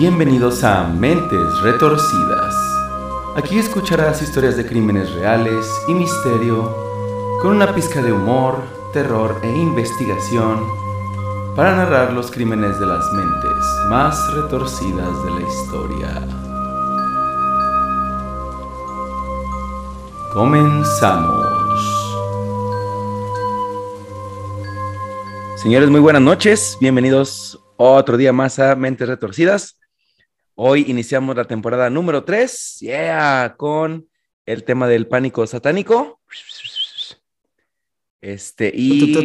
Bienvenidos a Mentes Retorcidas. Aquí escucharás historias de crímenes reales y misterio, con una pizca de humor, terror e investigación, para narrar los crímenes de las mentes más retorcidas de la historia. Comenzamos. Señores, muy buenas noches. Bienvenidos otro día más a Mentes Retorcidas. Hoy iniciamos la temporada número 3, yeah, con el tema del pánico satánico. Este, y...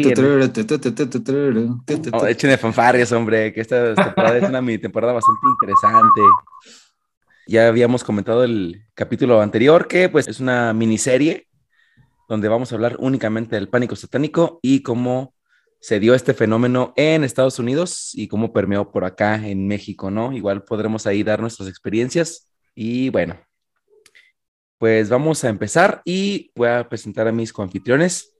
Oh, échenle fanfarrias, hombre, que esta temporada es una mi temporada bastante interesante. Ya habíamos comentado el capítulo anterior que pues es una miniserie donde vamos a hablar únicamente del pánico satánico y cómo se dio este fenómeno en Estados Unidos y cómo permeó por acá en México, ¿no? Igual podremos ahí dar nuestras experiencias y bueno, pues vamos a empezar y voy a presentar a mis coanfitriones.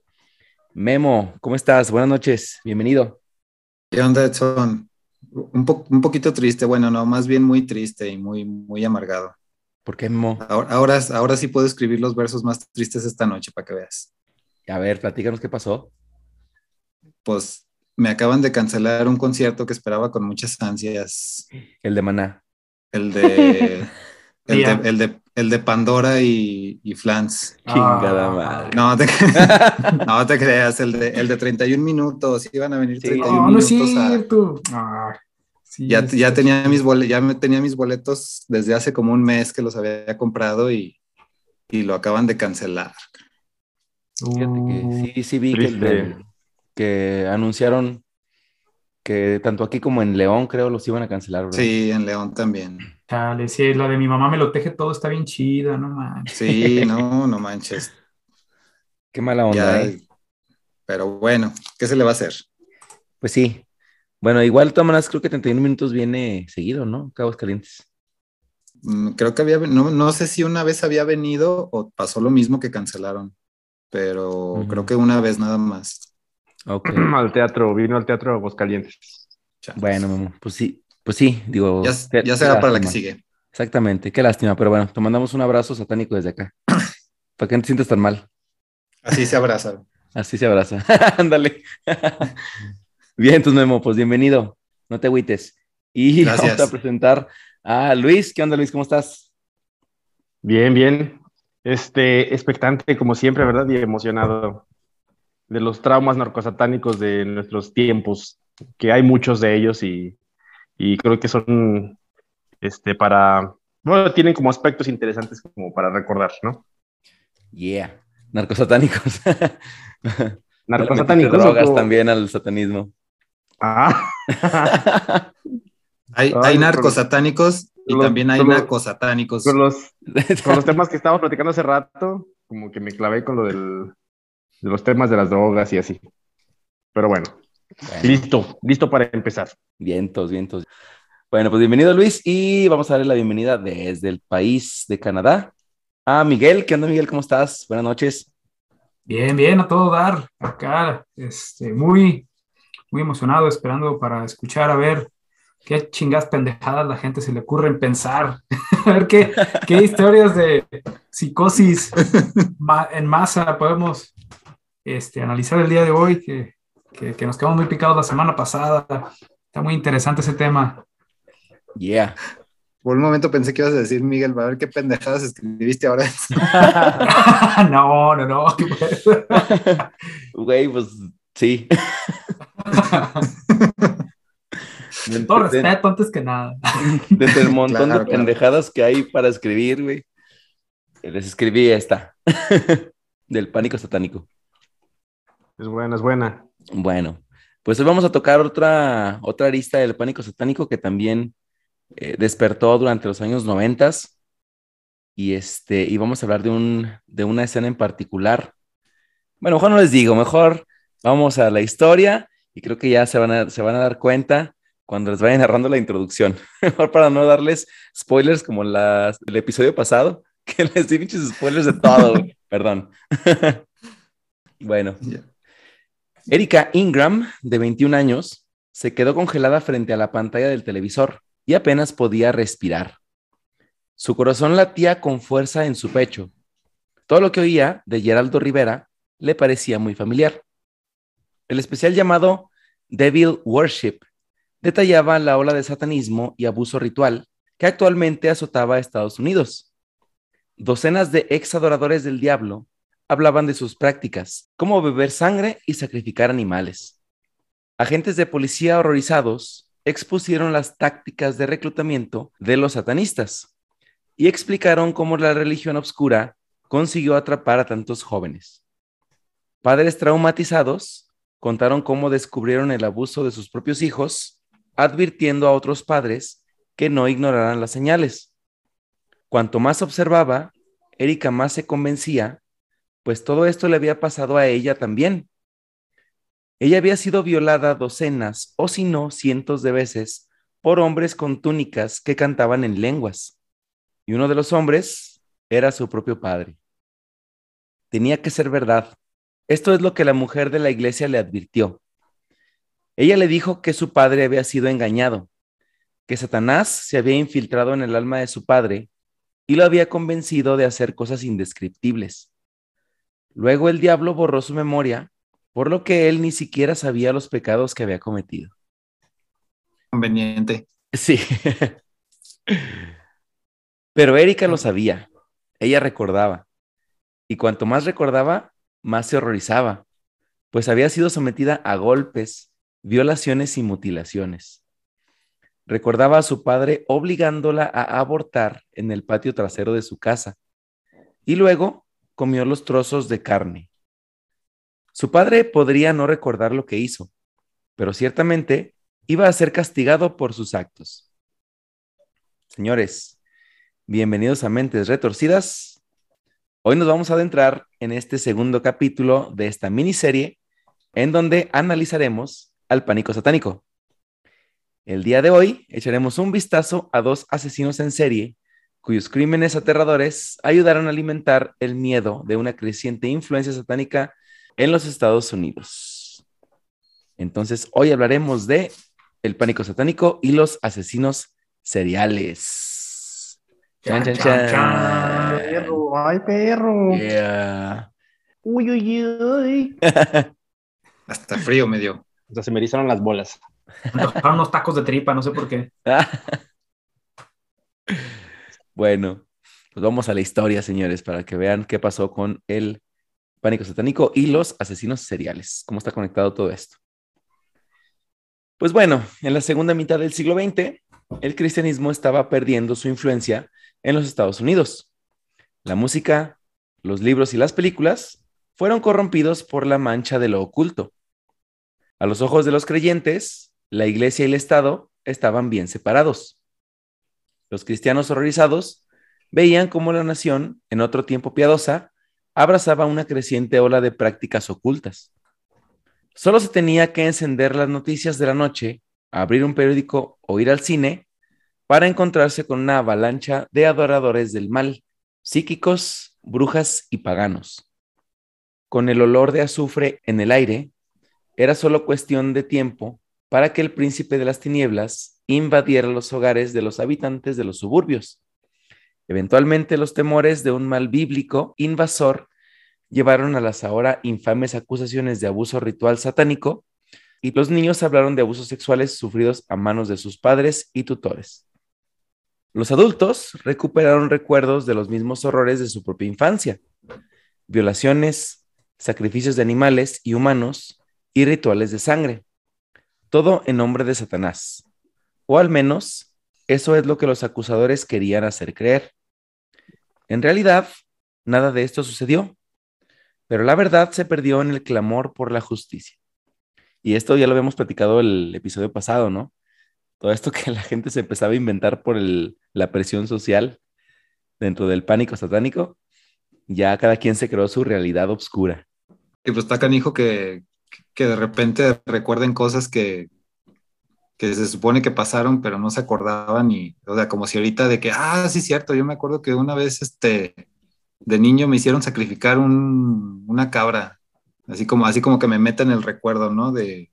Memo, ¿cómo estás? Buenas noches, bienvenido. ¿Qué onda, Edson? Un, un poquito triste, bueno, no, más bien muy triste y muy, muy amargado. ¿Por qué, Memo? Ahora, ahora, ahora sí puedo escribir los versos más tristes esta noche para que veas. A ver, platícanos qué pasó pues me acaban de cancelar un concierto que esperaba con muchas ansias. El de Maná. El de. el, de el, de, el de Pandora y, y Flans. Chingada ah. madre. No te, no te creas, el de, el de 31 minutos. Iban a venir 31 no, minutos. No es cierto. A... Sí, ya, ya, tenía mis boletos, ya tenía mis boletos desde hace como un mes que los había comprado y, y lo acaban de cancelar. Fíjate que sí, sí vi que el de, que anunciaron que tanto aquí como en León, creo, los iban a cancelar. ¿verdad? Sí, en León también. Dale, sí, la de mi mamá me lo teje todo, está bien chida, no manches. Sí, no, no manches. Qué mala onda, ¿eh? Pero bueno, ¿qué se le va a hacer? Pues sí. Bueno, igual, maneras, creo que 31 minutos viene seguido, ¿no? Cabos Calientes. Mm, creo que había, no, no sé si una vez había venido o pasó lo mismo que cancelaron, pero creo que una vez nada más. Al teatro, vino al teatro Aguascalientes. Bueno, pues sí, pues sí, digo. Ya, será para la que sigue. Exactamente, qué lástima, pero bueno, te mandamos un abrazo satánico desde acá. para que no te sientas tan mal. Así se abraza. Así se abraza. Ándale. Bien, entonces Memo, pues bienvenido. No te agüites. Y vamos a presentar a Luis. ¿Qué onda, Luis? ¿Cómo estás? Bien, bien. Este, expectante como siempre, ¿verdad? Y emocionado de los traumas narcosatánicos de nuestros tiempos, que hay muchos de ellos y, creo que son este, para, bueno, tienen como aspectos interesantes como para recordar, ¿no? Yeah, narcosatánicos. narcosatánicos. Drogas también al satanismo. Ah. hay, hay narcosatánicos y también hay narcosatánicos. Con los, con los temas que estábamos platicando hace rato, como que me clavé con lo del de los temas de las drogas y así. Pero bueno, listo, listo para empezar. Vientos, vientos. Bueno, pues bienvenido Luis y vamos a darle la bienvenida desde el país de Canadá a Miguel. ¿Qué onda Miguel? ¿Cómo estás? Buenas noches. Bien, bien, a todo dar acá. Este, muy, muy emocionado, esperando para escuchar a ver qué chingas pendejadas la gente se le ocurre en pensar. a ver qué, qué historias de psicosis en masa podemos este, analizar el día de hoy, que, que, nos quedamos muy picados la semana pasada. Está muy interesante ese tema. Yeah. Por un momento pensé que ibas a decir, Miguel, a ver qué pendejadas escribiste ahora. no, no, no. Güey, pues sí. Todo respeto antes que nada. Desde el montón de pendejadas que hay para escribir, güey. Les escribí esta. Del pánico satánico. Es buena, es buena. Bueno, pues hoy vamos a tocar otra, otra arista del pánico satánico que también eh, despertó durante los años noventas. Y este, y vamos a hablar de, un, de una escena en particular. Bueno, mejor no les digo, mejor vamos a la historia y creo que ya se van a, se van a dar cuenta cuando les vaya narrando la introducción. Mejor para no darles spoilers como las, el episodio pasado, que les di muchos spoilers de todo, perdón. bueno, Erika Ingram, de 21 años, se quedó congelada frente a la pantalla del televisor y apenas podía respirar. Su corazón latía con fuerza en su pecho. Todo lo que oía de Geraldo Rivera le parecía muy familiar. El especial llamado Devil Worship detallaba la ola de satanismo y abuso ritual que actualmente azotaba a Estados Unidos. Docenas de ex adoradores del diablo hablaban de sus prácticas, como beber sangre y sacrificar animales. Agentes de policía horrorizados expusieron las tácticas de reclutamiento de los satanistas y explicaron cómo la religión obscura consiguió atrapar a tantos jóvenes. Padres traumatizados contaron cómo descubrieron el abuso de sus propios hijos, advirtiendo a otros padres que no ignoraran las señales. Cuanto más observaba, Erika más se convencía, pues todo esto le había pasado a ella también. Ella había sido violada docenas o si no cientos de veces por hombres con túnicas que cantaban en lenguas. Y uno de los hombres era su propio padre. Tenía que ser verdad. Esto es lo que la mujer de la iglesia le advirtió. Ella le dijo que su padre había sido engañado, que Satanás se había infiltrado en el alma de su padre y lo había convencido de hacer cosas indescriptibles. Luego el diablo borró su memoria, por lo que él ni siquiera sabía los pecados que había cometido. Conveniente. Sí. Pero Erika lo sabía. Ella recordaba. Y cuanto más recordaba, más se horrorizaba, pues había sido sometida a golpes, violaciones y mutilaciones. Recordaba a su padre obligándola a abortar en el patio trasero de su casa y luego comió los trozos de carne. Su padre podría no recordar lo que hizo, pero ciertamente iba a ser castigado por sus actos. Señores, bienvenidos a Mentes Retorcidas. Hoy nos vamos a adentrar en este segundo capítulo de esta miniserie en donde analizaremos al pánico satánico. El día de hoy echaremos un vistazo a dos asesinos en serie cuyos crímenes aterradores ayudaron a alimentar el miedo de una creciente influencia satánica en los Estados Unidos. Entonces, hoy hablaremos de el pánico satánico y los asesinos seriales. Chan, chan, chan. Perro, ay, perro. Uy, uy, uy. Hasta frío me dio. O sea, se me erizaron las bolas. unos tacos de tripa, no sé por qué. bueno, pues vamos a la historia, señores, para que vean qué pasó con el pánico satánico y los asesinos seriales. ¿Cómo está conectado todo esto? Pues bueno, en la segunda mitad del siglo XX, el cristianismo estaba perdiendo su influencia en los Estados Unidos. La música, los libros y las películas fueron corrompidos por la mancha de lo oculto. A los ojos de los creyentes, la iglesia y el Estado estaban bien separados. Los cristianos horrorizados veían cómo la nación, en otro tiempo piadosa, abrazaba una creciente ola de prácticas ocultas. Solo se tenía que encender las noticias de la noche, abrir un periódico o ir al cine para encontrarse con una avalancha de adoradores del mal, psíquicos, brujas y paganos. Con el olor de azufre en el aire, era solo cuestión de tiempo para que el príncipe de las tinieblas invadiera los hogares de los habitantes de los suburbios. Eventualmente los temores de un mal bíblico invasor llevaron a las ahora infames acusaciones de abuso ritual satánico y los niños hablaron de abusos sexuales sufridos a manos de sus padres y tutores. Los adultos recuperaron recuerdos de los mismos horrores de su propia infancia, violaciones, sacrificios de animales y humanos y rituales de sangre todo en nombre de Satanás. O al menos, eso es lo que los acusadores querían hacer creer. En realidad, nada de esto sucedió, pero la verdad se perdió en el clamor por la justicia. Y esto ya lo habíamos platicado el episodio pasado, ¿no? Todo esto que la gente se empezaba a inventar por la presión social dentro del pánico satánico, ya cada quien se creó su realidad oscura. Y pues está canijo que, que de repente recuerden cosas que, que se supone que pasaron, pero no se acordaban y, o sea, como si ahorita de que, ah, sí, cierto, yo me acuerdo que una vez, este, de niño me hicieron sacrificar un, una cabra, así como, así como que me meten el recuerdo, ¿no? De,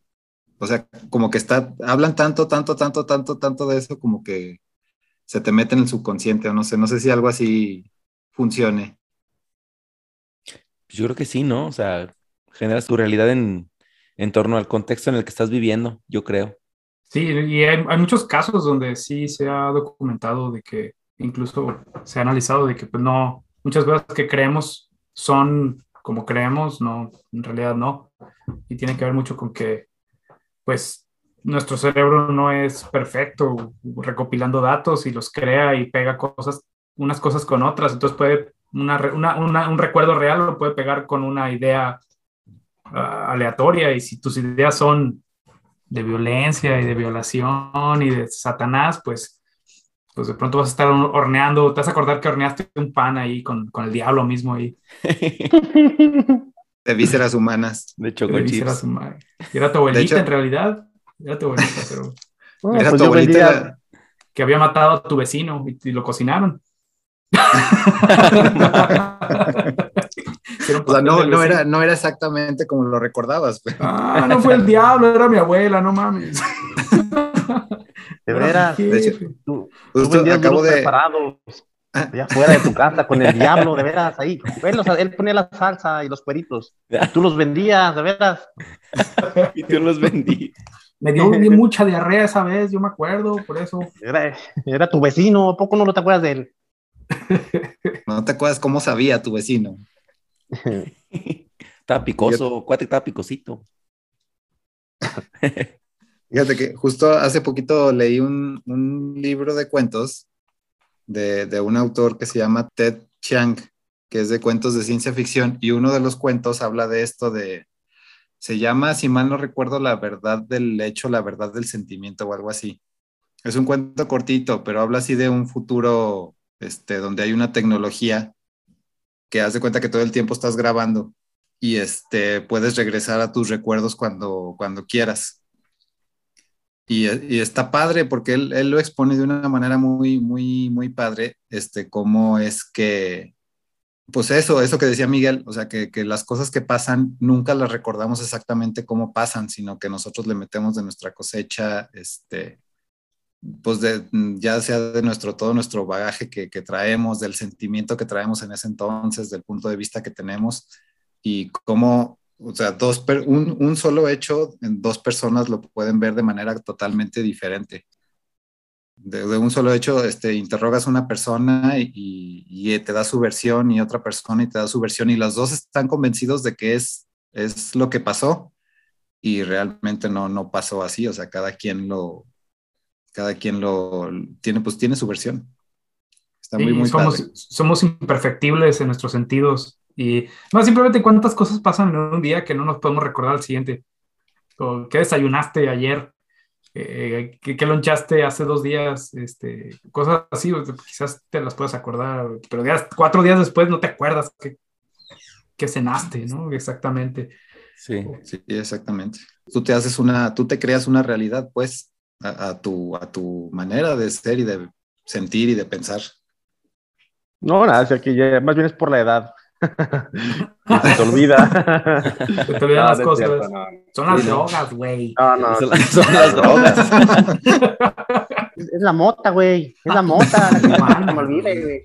o sea, como que está, hablan tanto, tanto, tanto, tanto, tanto de eso, como que se te mete en el subconsciente, o no sé, no sé si algo así funcione. Yo creo que sí, ¿no? O sea, generas tu realidad en, en torno al contexto en el que estás viviendo, yo creo. Sí, y hay, muchos casos donde sí se ha documentado de que incluso se ha analizado de que pues no, muchas cosas que creemos son como creemos, no, en realidad no. Y tiene que ver mucho con que pues nuestro cerebro no es perfecto recopilando datos y los crea y pega cosas, unas cosas con otras. Entonces puede, una, una, un recuerdo real lo puede pegar con una idea aleatoria y si tus ideas son de violencia y de violación y de Satanás, pues, pues de pronto vas a estar horneando, te vas a acordar que horneaste un pan ahí con, con el diablo mismo ahí. De vísceras humanas. De choco vísceras humanas. Era tu abuelita en realidad. Era tu abuelita, pero. era pues tu abuelita. Que había matado a tu vecino y, lo cocinaron. o sea, no, no, era, no era exactamente como lo recordabas. Ah, no fue el diablo, era mi abuela, no mames. De veras, de hecho, tú, acabo de... preparados allá fuera de tu casa con el diablo, de veras, ahí. Él, ponía la salsa y los cueritos. Tú los vendías, de veras. y tú los vendías. Me dio mucha diarrea esa vez, yo me acuerdo, por eso. Era, tu vecino, ¿a poco no te acuerdas de él? No te acuerdas cómo sabía tu vecino. estaba picoso, cuate estaba picosito. Fíjate que justo hace poquito leí un, un libro de cuentos de, un autor que se llama Ted Chiang, que es de cuentos de ciencia ficción, y uno de los cuentos habla de esto de, se llama, si mal no recuerdo, la verdad del hecho, la verdad del sentimiento o algo así. Es un cuento cortito, pero habla así de un futuro este, donde hay una tecnología que haz cuenta que todo el tiempo estás grabando y este, puedes regresar a tus recuerdos cuando, cuando quieras. Y, está padre porque él, él, lo expone de una manera muy, muy, muy padre, este, cómo es que, pues eso, eso que decía Miguel, o sea, que, que, las cosas que pasan nunca las recordamos exactamente cómo pasan, sino que nosotros le metemos de nuestra cosecha, este, pues de, ya sea de nuestro, todo nuestro bagaje que, que traemos, del sentimiento que traemos en ese entonces, del punto de vista que tenemos y cómo o sea, dos un, un, solo hecho en dos personas lo pueden ver de manera totalmente diferente. De, un solo hecho, este, interrogas a una persona y, y, te da su versión y otra persona y te da su versión y los dos están convencidos de que es, es lo que pasó y realmente no, no pasó así, o sea, cada quien lo, cada quien lo tiene, pues tiene su versión. Está muy, muy somos, somos imperfectibles en nuestros sentidos y no, simplemente cuántas cosas pasan en un día que no nos podemos recordar al siguiente. O, ¿Qué desayunaste ayer? Eh, ¿qué, lonchaste hace dos días? Este, cosas así, quizás te las puedas acordar, pero cuatro días después no te acuerdas que, que cenaste, ¿no? Exactamente. Sí, sí, exactamente. Tú te haces una, tú te creas una realidad, pues, a, tu, a tu manera de ser y de sentir y de pensar. No, nada, o que ya, más bien es por la edad. se te olvida. Se te olvidan las cosas. Son las drogas, güey. No, no. Son, las drogas. es la mota, güey. Es la mota. La que se me olvida, güey.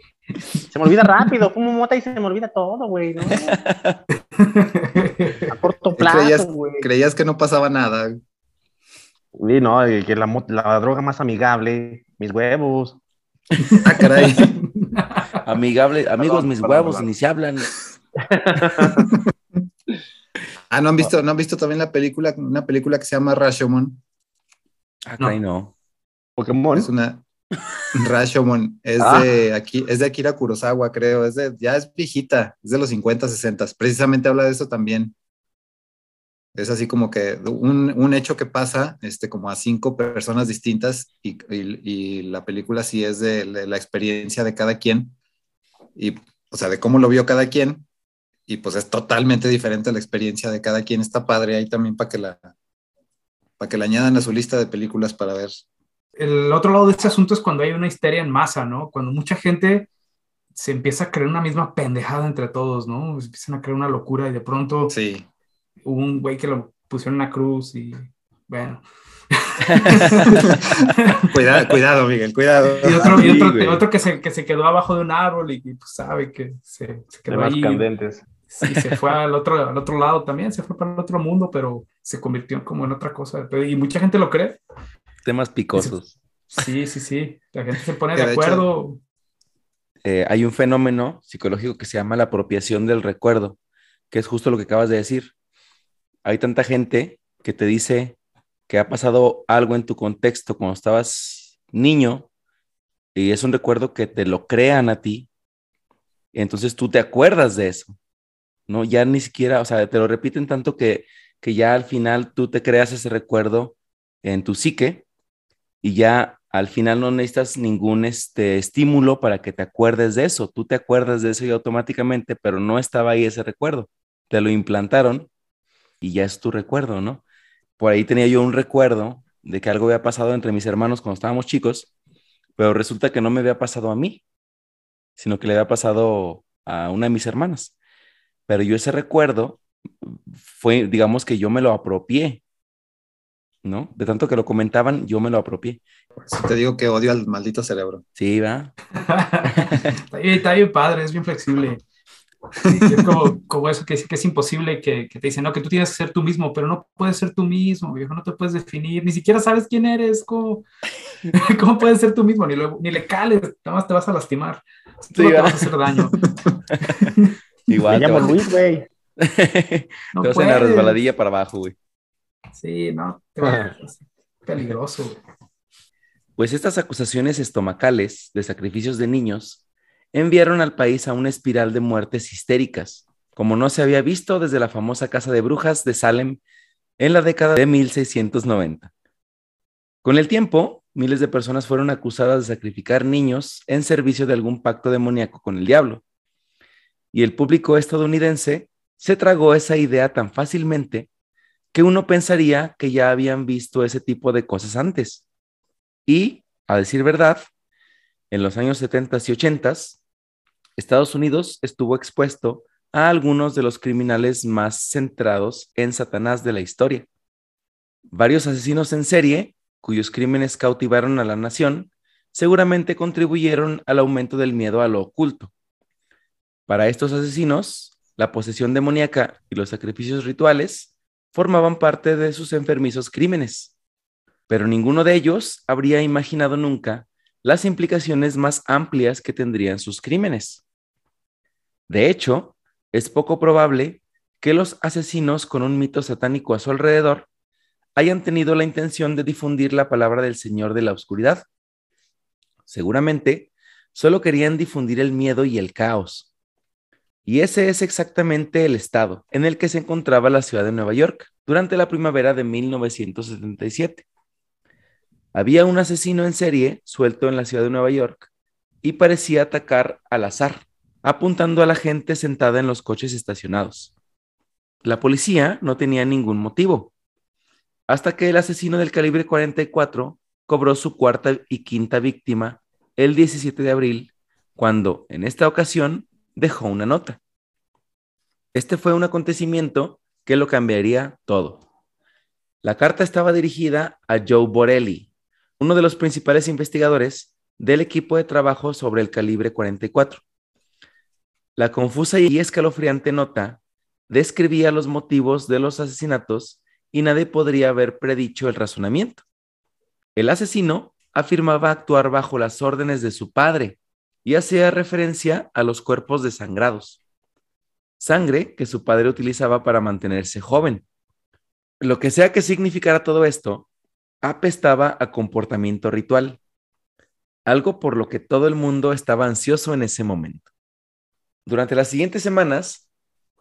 Se me olvida rápido. Fumo mota y se me olvida todo, güey. ¿no? A corto plazo, güey. Creías, que no pasaba nada. Sí, no, que la, la droga más amigable, mis huevos. Ah, caray. Amigable, amigos, mis huevos, ni se hablan. ah, ¿no han visto, no han visto también la película, una película que se llama Rashomon? Ah, no. no. Pokémon. Es una Rashomon, es ah. de aquí, es de Akira Kurosawa, creo, es de, ya es viejita, es de los 50, 60, precisamente habla de eso también. Es así como que un, un, hecho que pasa este, como a cinco personas distintas y, y, la película sí es de, la experiencia de cada quien y, o sea, de cómo lo vio cada quien, y pues es totalmente diferente la experiencia de cada quien. Está padre ahí también para que la, para que la añadan a su lista de películas para ver. El otro lado de este asunto es cuando hay una histeria en masa, ¿no? Cuando mucha gente se empieza a creer una misma pendejada entre todos, ¿no? Se empiezan a creer una locura y de pronto sí. Hubo un güey que lo pusieron en una cruz y Bueno. cuidado, cuidado, Miguel, cuidado. Y otro, y otro, otro que, se, que, se, quedó abajo de un árbol y, pues, sabe que se, se quedó ahí. candentes. Sí, se fue al otro, al otro lado también, se fue para el otro mundo, pero se convirtió como en otra cosa. Y mucha gente lo cree. Temas picosos. Sí, sí, sí. La gente se pone de, acuerdo. Eh, hay un fenómeno psicológico que se llama la apropiación del recuerdo, que es justo lo que acabas de decir. Hay tanta gente que te dice que ha pasado algo en tu contexto cuando estabas niño y es un recuerdo que te lo crean a ti, entonces tú te acuerdas de eso, ¿no? Ya ni siquiera, o sea, te lo repiten tanto que, que ya al final tú te creas ese recuerdo en tu psique y ya al final no necesitas ningún este, estímulo para que te acuerdes de eso. Tú te acuerdas de eso y automáticamente, pero no estaba ahí ese recuerdo. Te lo implantaron y ya es tu recuerdo, ¿no? Por ahí tenía yo un recuerdo de que algo había pasado entre mis hermanos cuando estábamos chicos, pero resulta que no me había pasado a mí, sino que le había pasado a una de mis hermanas. Pero yo ese recuerdo fue, digamos que yo me lo apropié, ¿no? De tanto que lo comentaban, yo me lo apropié. Si te digo que odio al maldito cerebro. Sí, va. está, bien, padre, es bien flexible. Es como, como, eso que, que es imposible que, que, te dicen, no, que tú tienes que ser tú mismo, pero no puedes ser tú mismo, viejo, no te puedes definir, ni siquiera sabes quién eres, ¿cómo, cómo puedes ser tú mismo? Ni, ni le cales, nada más te vas a lastimar. Tú no te vas a hacer daño. Igual. Me llamo Luis, güey. No te vas en la resbaladilla para abajo, güey. Sí, no, te va peligroso, güey. Pues estas acusaciones estomacales de sacrificios de niños enviaron al país a una espiral de muertes histéricas, como no se había visto desde la famosa casa de brujas de Salem en la década de 1690. Con el tiempo, miles de personas fueron acusadas de sacrificar niños en servicio de algún pacto demoníaco con el diablo. Y el público estadounidense se tragó esa idea tan fácilmente que uno pensaría que ya habían visto ese tipo de cosas antes. Y, a decir verdad, en los años 70 y 80, Estados Unidos estuvo expuesto a algunos de los criminales más centrados en Satanás de la historia. Varios asesinos en serie, cuyos crímenes cautivaron a la nación, seguramente contribuyeron al aumento del miedo a lo oculto. Para estos asesinos, la posesión demoníaca y los sacrificios rituales formaban parte de sus enfermizos crímenes pero ninguno de ellos habría imaginado nunca las implicaciones más amplias que tendrían sus crímenes. De hecho, es poco probable que los asesinos con un mito satánico a su alrededor hayan tenido la intención de difundir la palabra del Señor de la Oscuridad. Seguramente, solo querían difundir el miedo y el caos. Y ese es exactamente el estado en el que se encontraba la ciudad de Nueva York durante la primavera de 1977. Había un asesino en serie suelto en la ciudad de Nueva York y parecía atacar al azar, apuntando a la gente sentada en los coches estacionados. La policía no tenía ningún motivo, hasta que el asesino del calibre 44 cobró su cuarta y quinta víctima el 17 de abril, cuando, en esta ocasión, dejó una nota. Este fue un acontecimiento que lo cambiaría todo. La carta estaba dirigida a Joe Borelli, uno de los principales investigadores del equipo de trabajo sobre el calibre 44. La confusa y escalofriante nota describía los motivos de los asesinatos y nadie podría haber predicho el razonamiento. El asesino afirmaba actuar bajo las órdenes de su padre y hacía referencia a los cuerpos desangrados, sangre que su padre utilizaba para mantenerse joven. Lo que sea que significara todo esto, apestaba a comportamiento ritual, algo por lo que todo el mundo estaba ansioso en ese momento. Durante las siguientes semanas,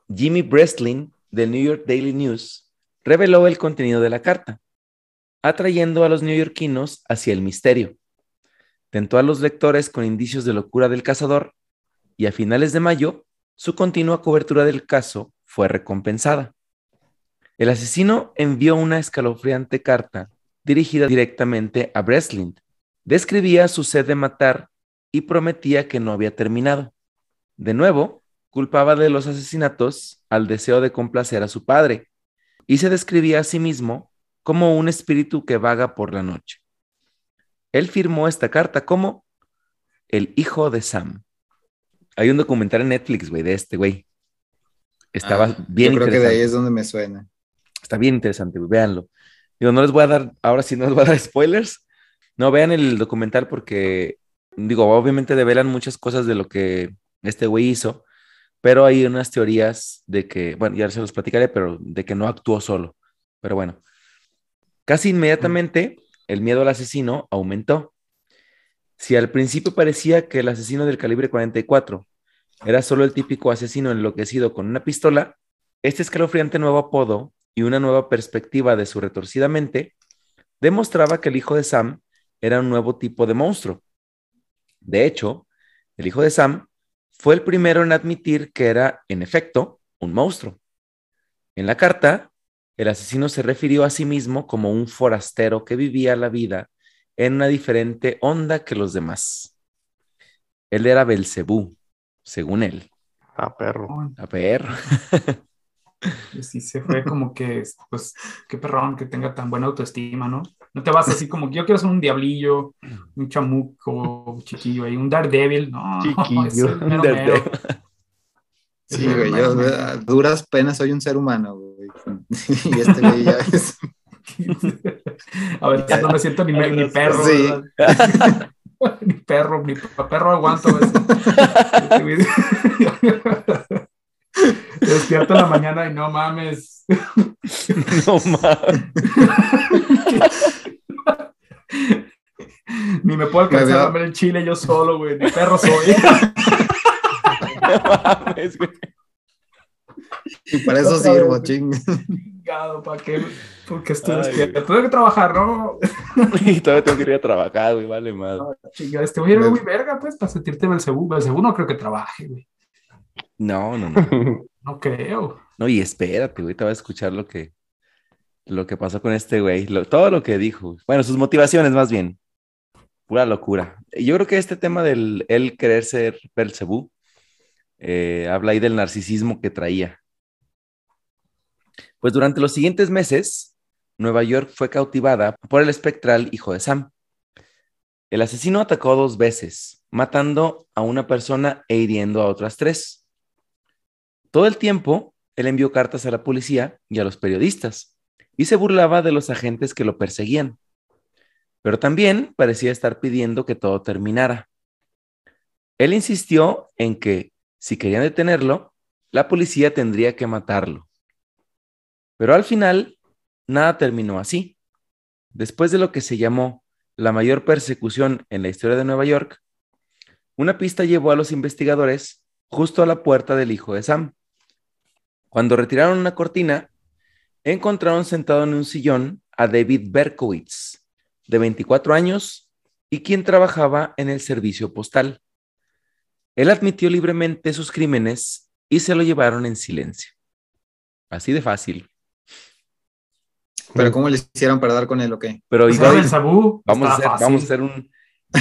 Jimmy Breslin del New York Daily News reveló el contenido de la carta, atrayendo a los neoyorquinos hacia el misterio. Tentó a los lectores con indicios de locura del cazador y a finales de mayo, su continua cobertura del caso fue recompensada. El asesino envió una escalofriante carta dirigida directamente a Breslin. Describía su sed de matar y prometía que no había terminado. De nuevo, culpaba de los asesinatos al deseo de complacer a su padre y se describía a sí mismo como un espíritu que vaga por la noche. Él firmó esta carta como el hijo de Sam. Hay un documental en Netflix, güey, de este güey. Estaba ah, bien yo creo que de ahí es donde me suena. Está bien interesante, güey, véanlo. Digo, no les voy a dar, ahora sí no les voy a dar spoilers. No, vean el documental porque, digo, obviamente develan muchas cosas de lo que este güey hizo, pero hay unas teorías de que, bueno, ya se los platicaré, pero de que no actuó solo. Pero bueno, casi inmediatamente el miedo al asesino aumentó. Si al principio parecía que el asesino del calibre 44 era solo el típico asesino enloquecido con una pistola, este escalofriante nuevo apodo y una nueva perspectiva de su retorcida mente demostraba que el hijo de Sam era un nuevo tipo de monstruo. De hecho, el hijo de Sam fue el primero en admitir que era, en efecto, un monstruo. En la carta, el asesino se refirió a sí mismo como un forastero que vivía la vida en una diferente onda que los demás. Él era Belcebú, según él. A perro. A perro. Sí, se fue como que, pues, qué perrón que tenga tan buena autoestima, ¿no? No te vas así como que yo quiero ser un diablillo, un chamuco, chiquillo ahí, un Daredevil, no. Chiquillo, un Daredevil. Sí, güey, yo a duras penas soy un ser humano, güey. Y este güey ya es. A ver, ya no me siento ni, ni perro. Sí. ni perro, ni perro aguanto. Despierto en la mañana y no mames. No mames. Ni me puedo alcanzar a ver el chile yo solo, güey. Ni perro soy. Mames, güey. Y para eso sirvo, ching. ¿para qué? Porque estoy despierto. Tengo que trabajar, ¿no? y todavía tengo que ir a trabajar, güey, vale más. No, chinga, este voy a ir muy verga, pues, para sentirte Belcebú. Belcebú no creo que trabaje, güey. No, no, no. no creo. No, y espérate, güey, te voy a escuchar lo que, lo que pasó con este güey, todo lo que dijo. Bueno, sus motivaciones más bien. Pura locura. Yo creo que este tema del él querer ser Belcebú eh, habla ahí del narcisismo que traía. Pues durante los siguientes meses, Nueva York fue cautivada por el espectral hijo de Sam. El asesino atacó dos veces, matando a una persona e hiriendo a otras tres. Todo el tiempo, él envió cartas a la policía y a los periodistas y se burlaba de los agentes que lo perseguían. Pero también parecía estar pidiendo que todo terminara. Él insistió en que, si querían detenerlo, la policía tendría que matarlo. Pero al final, nada terminó así. Después de lo que se llamó la mayor persecución en la historia de Nueva York, una pista llevó a los investigadores justo a la puerta del hijo de Sam. Cuando retiraron una cortina, encontraron sentado en un sillón a David Berkowitz, de 24 años, y quien trabajaba en el servicio postal. Él admitió libremente sus crímenes y se lo llevaron en silencio. Así de fácil. ¿Pero cómo le hicieron para dar con él o qué? Pero igual, vamos, a hacer, vamos a hacer un...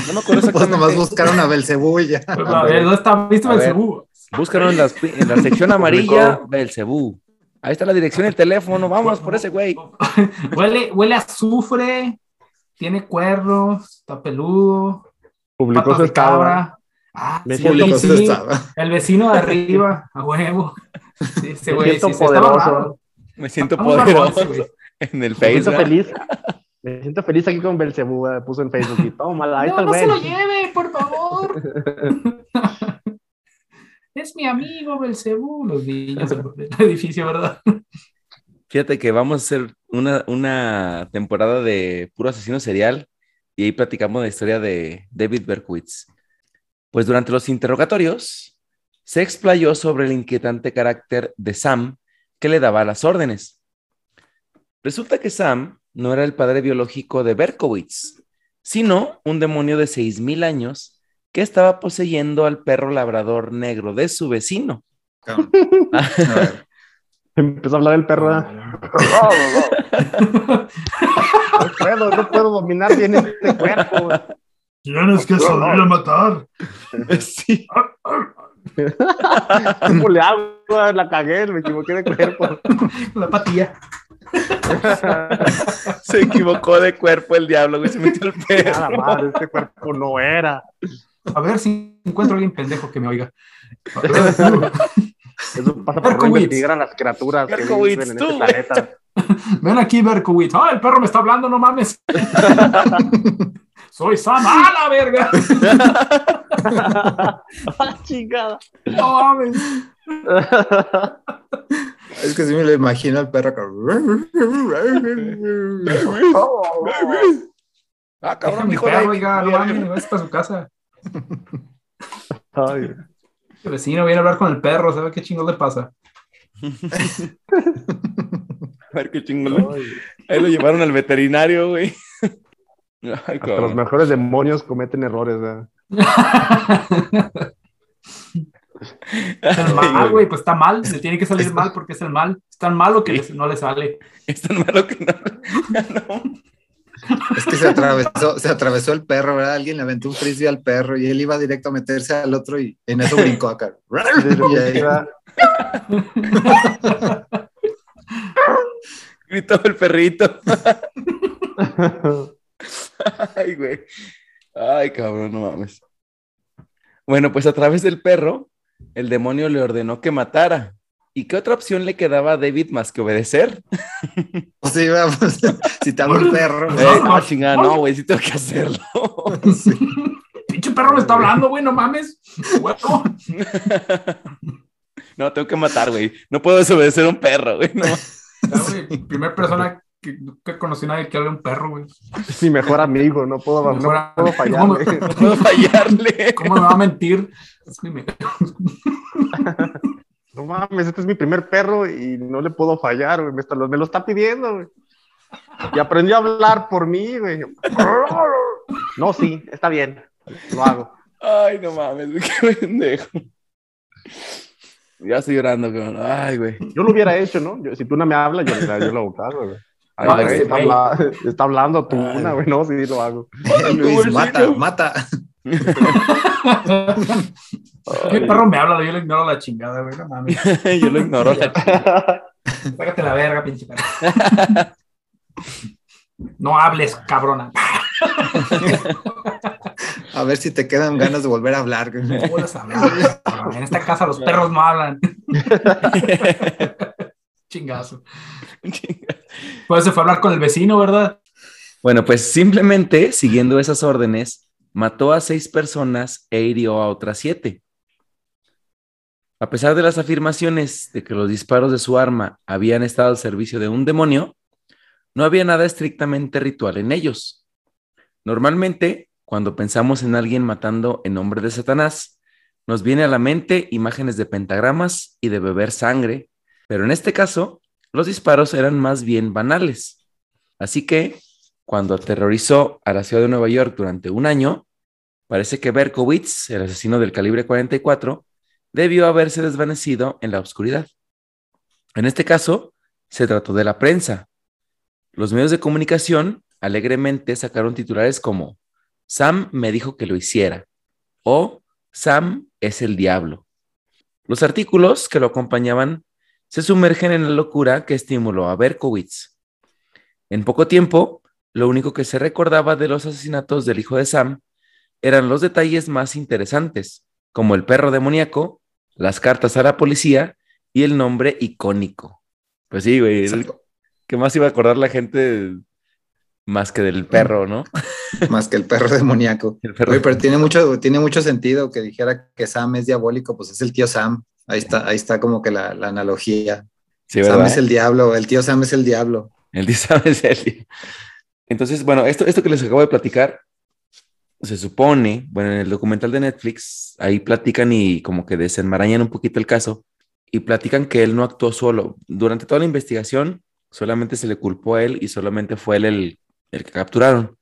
No me acuerdo pues nomás buscaron a Belcebú y ya. Pues, a ver, ¿dónde está? ¿Viste Belcebú? Búscaron en, en la sección amarilla Belcebú. Ahí está la dirección y el teléfono. Vamos por ese güey. huele, huele a azufre, tiene cuernos, está peludo. Publicó su cabra. Ah, sí, sí, El vecino de arriba, a huevo. Sí, ese güey, Me siento poderoso. Me siento poderoso. en el Facebook. Me siento feliz. Me siento feliz aquí con Belcebú, puso en Facebook y toma, ahí no, no se lo lleve, por favor. es mi amigo Belcebú, los niños del edificio, ¿verdad? Fíjate que vamos a hacer una, una temporada de puro asesino serial y ahí platicamos la historia de David Berkowitz. Pues durante los interrogatorios se explayó sobre el inquietante carácter de Sam que le daba las órdenes. Resulta que Sam no era el padre biológico de Berkowitz, sino un demonio de 6.000 años que estaba poseyendo al perro labrador negro de su vecino. Empezó a hablar el perro. no, puedo, no puedo dominar bien este cuerpo. Tienes que salir a matar. Sí. ¿Cómo le hago? La cagué, me equivoqué de cuerpo. La patilla. se equivocó de cuerpo el diablo, güey. Se metió el perro. Nada madre, este cuerpo no era. A ver si encuentro a alguien pendejo que me oiga. Eso pasa por investigar a las criaturas que viven en este planeta. Ven aquí, Berkowitz. ¡Ah, el perro me está hablando! ¡No mames! ¡Soy Sam! ¡Ah, la verga! ¡Ah, chingada! ¡No mames! Es que si me lo imagino al perro Ah, cabrón, mi perro, oiga, no mames, vas para su casa. Ay. El vecino viene a hablar con el perro, ¿sabe qué chingón le pasa? a ver qué chingón. Ahí lo llevaron al veterinario, güey. los mejores demonios cometen errores, ¿verdad? Está mal, güey, pues está mal, le tiene que salir mal porque es el mal. Es tan malo que no le sale. Es tan malo que no. Es que se atravesó, se atravesó el perro, ¿verdad? Alguien le aventó un frisbee al perro y él iba directo a meterse al otro y en eso brincó acá. Gritó el perrito. Ay, güey. Ay, cabrón, no mames. Bueno, pues a través del perro, el demonio le ordenó que matara. ¿Y qué otra opción le quedaba a David más que obedecer? Sí, vamos, si te un perro. Eh, no, chingada, no, güey, sí tengo que hacerlo. Pinche perro me está hablando, güey, no mames. no, tengo que matar, güey. No puedo desobedecer a un perro, güey. No. Primera persona que nunca conocí a nadie que hable un perro, güey. Es mi mejor amigo, no puedo, no puedo fallarle. No puedo fallarle. ¿Cómo me va a mentir? Es mi no mames, este es mi primer perro y no le puedo fallar, güey. Me, lo está pidiendo, güey. Y aprendió a hablar por mí, güey. No, sí, está bien. Lo hago. Ay, no mames, qué pendejo. Ya estoy llorando, güey. Ay, güey. Yo lo hubiera hecho, ¿no? si tú no me hablas, yo, yo lo hago, güey. Ay, está, está, hablando tú, una, güey. No, sí, lo hago. Luis, mata, mata. El perro me habla, yo le ignoro la chingada, güey, no mames. yo lo ignoro la chingada. Págate la verga, pinche perro. No hables, cabrona. A ver si te quedan ganas de volver a hablar. Hablar. En esta casa los perros no hablan. Chingazo. Pues se fue a hablar con el vecino, ¿verdad? Bueno, pues simplemente siguiendo esas órdenes, mató a seis personas e hirió a otras siete. A pesar de las afirmaciones de que los disparos de su arma habían estado al servicio de un demonio, no había nada estrictamente ritual en ellos. Normalmente, cuando pensamos en alguien matando en nombre de Satanás, nos viene a la mente imágenes de pentagramas y de beber sangre, pero en este caso, los disparos eran más bien banales. Así que, cuando aterrorizó a la ciudad de Nueva York durante un año, parece que Berkowitz, el asesino del calibre 44, debió haberse desvanecido en la oscuridad. En este caso, se trató de la prensa. Los medios de comunicación alegremente sacaron titulares como Sam me dijo que lo hiciera o Sam es el diablo. Los artículos que lo acompañaban se sumergen en la locura que estimuló a Berkowitz. En poco tiempo, lo único que se recordaba de los asesinatos del hijo de Sam eran los detalles más interesantes, como el perro demoníaco las cartas a la policía y el nombre icónico. Pues sí, güey. ¿Qué más iba a acordar la gente más que del perro, no? más que el perro demoníaco. El perro. pero tiene mucho, tiene mucho sentido que dijera que Sam es diabólico, pues es el tío Sam. Ahí está, ahí está como que la, analogía. Sam es el diablo, el tío Sam es el diablo. El tío Sam es el diablo. Entonces, bueno, esto, esto que les acabo de platicar se supone, bueno, en el documental de Netflix, ahí platican y como que desenmarañan un poquito el caso y platican que él no actuó solo. Durante toda la investigación, solamente se le culpó a él y solamente fue él el, el que capturaron.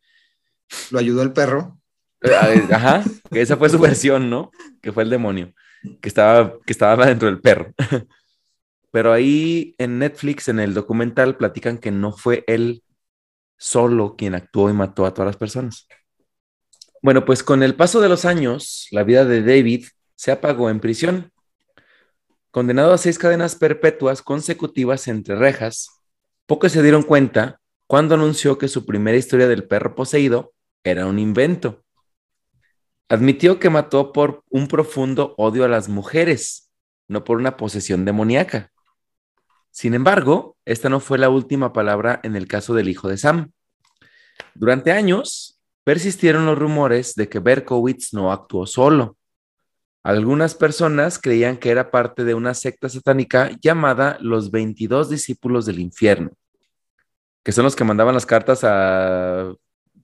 ¿Lo ayudó el perro? Eh, ajá, esa fue su versión, ¿no? Que fue el demonio, que estaba, que estaba dentro del perro. Pero ahí en Netflix, en el documental, platican que no fue él solo quien actuó y mató a todas las personas. Bueno, pues con el paso de los años, la vida de David se apagó en prisión. Condenado a seis cadenas perpetuas consecutivas entre rejas, Pocos se dieron cuenta cuando anunció que su primera historia del perro poseído era un invento. Admitió que mató por un profundo odio a las mujeres, no por una posesión demoníaca. Sin embargo, esta no fue la última palabra en el caso del hijo de Sam. Durante años, persistieron los rumores de que Berkowitz no actuó solo. Algunas personas creían que era parte de una secta satánica llamada los 22 discípulos del infierno, que son los que mandaban las cartas a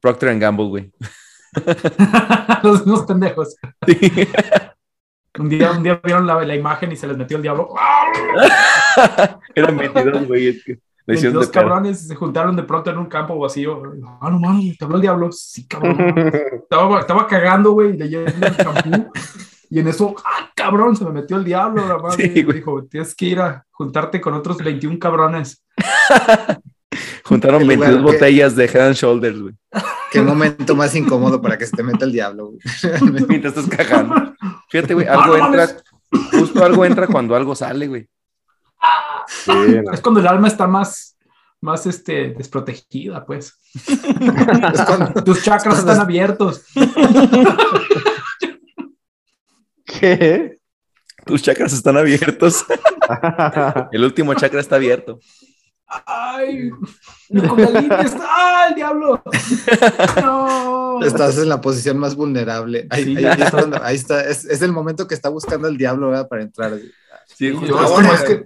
Procter Gamble, güey. los unos pendejos. Un, día, un día vieron la, la, imagen y se les metió el diablo. Eran 22, güey. 22 cabrones se juntaron de pronto en un campo vacío. Ah, no mames, te habló el diablo. Sí, cabrón. estaba, estaba cagando, güey, leyendo el champú. Y en eso, ¡ah, cabrón! Se me metió el diablo. La madre. Sí, dijo, tienes que ir a juntarte con otros 21 cabrones. Juntaron 22 botellas de Head and Shoulders, güey. Qué momento más incómodo para que se te meta el diablo, güey. Mientras estás cagando. Fíjate, güey, algo entra, justo algo entra cuando algo sale, güey. Es cuando el alma está más, más este, desprotegida, pues. Tus chakras están abiertos. ¿Qué? Tus chakras están abiertos. el último chakra está abierto. ¡Ay! está. ¡Ah, el diablo! No. Estás en la posición más vulnerable. Ahí, está, Es, el momento que está buscando el diablo para entrar. Sí, justo es, que,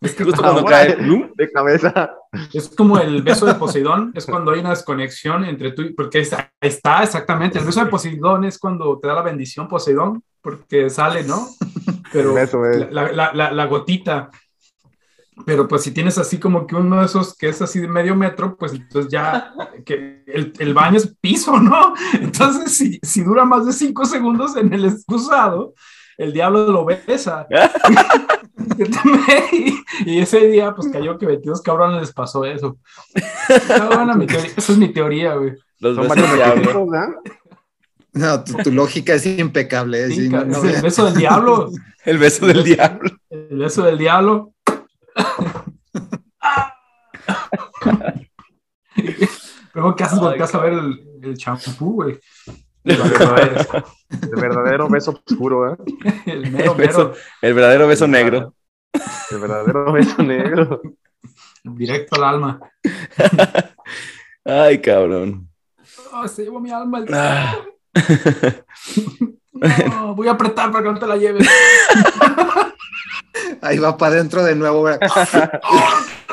es que justo cuando cae de cabeza. Es como el beso de Poseidón, es cuando hay una desconexión entre tú y. Porque ahí está, exactamente. El beso de Poseidón es cuando te da la bendición Poseidón, porque sale, ¿no? Pero la, la, la, la gotita pero pues si tienes así como que uno de esos que es así de medio metro, pues entonces ya que el, el baño es piso, ¿no? Entonces si, si, dura más de cinco segundos en el excusado, el diablo lo besa. y, ese día pues cayó que 22 cabrones les pasó eso. Bueno, esa es mi teoría, güey. Los besos diablo. No, tu, lógica es impecable. ¿eh? el beso del diablo. El beso del diablo. El beso del diablo. Luego, ¿qué haces? Volteas a ver el champú, güey. El verdadero, el verdadero beso oscuro, ¿eh? El, mero, el, beso, el verdadero beso negro. El verdadero beso negro. Directo al alma. Ay, cabrón. Oh, se llevó mi alma. El... Ah. no, voy a apretar para que no te la lleves. Ahí va para adentro de nuevo. ¡Oh,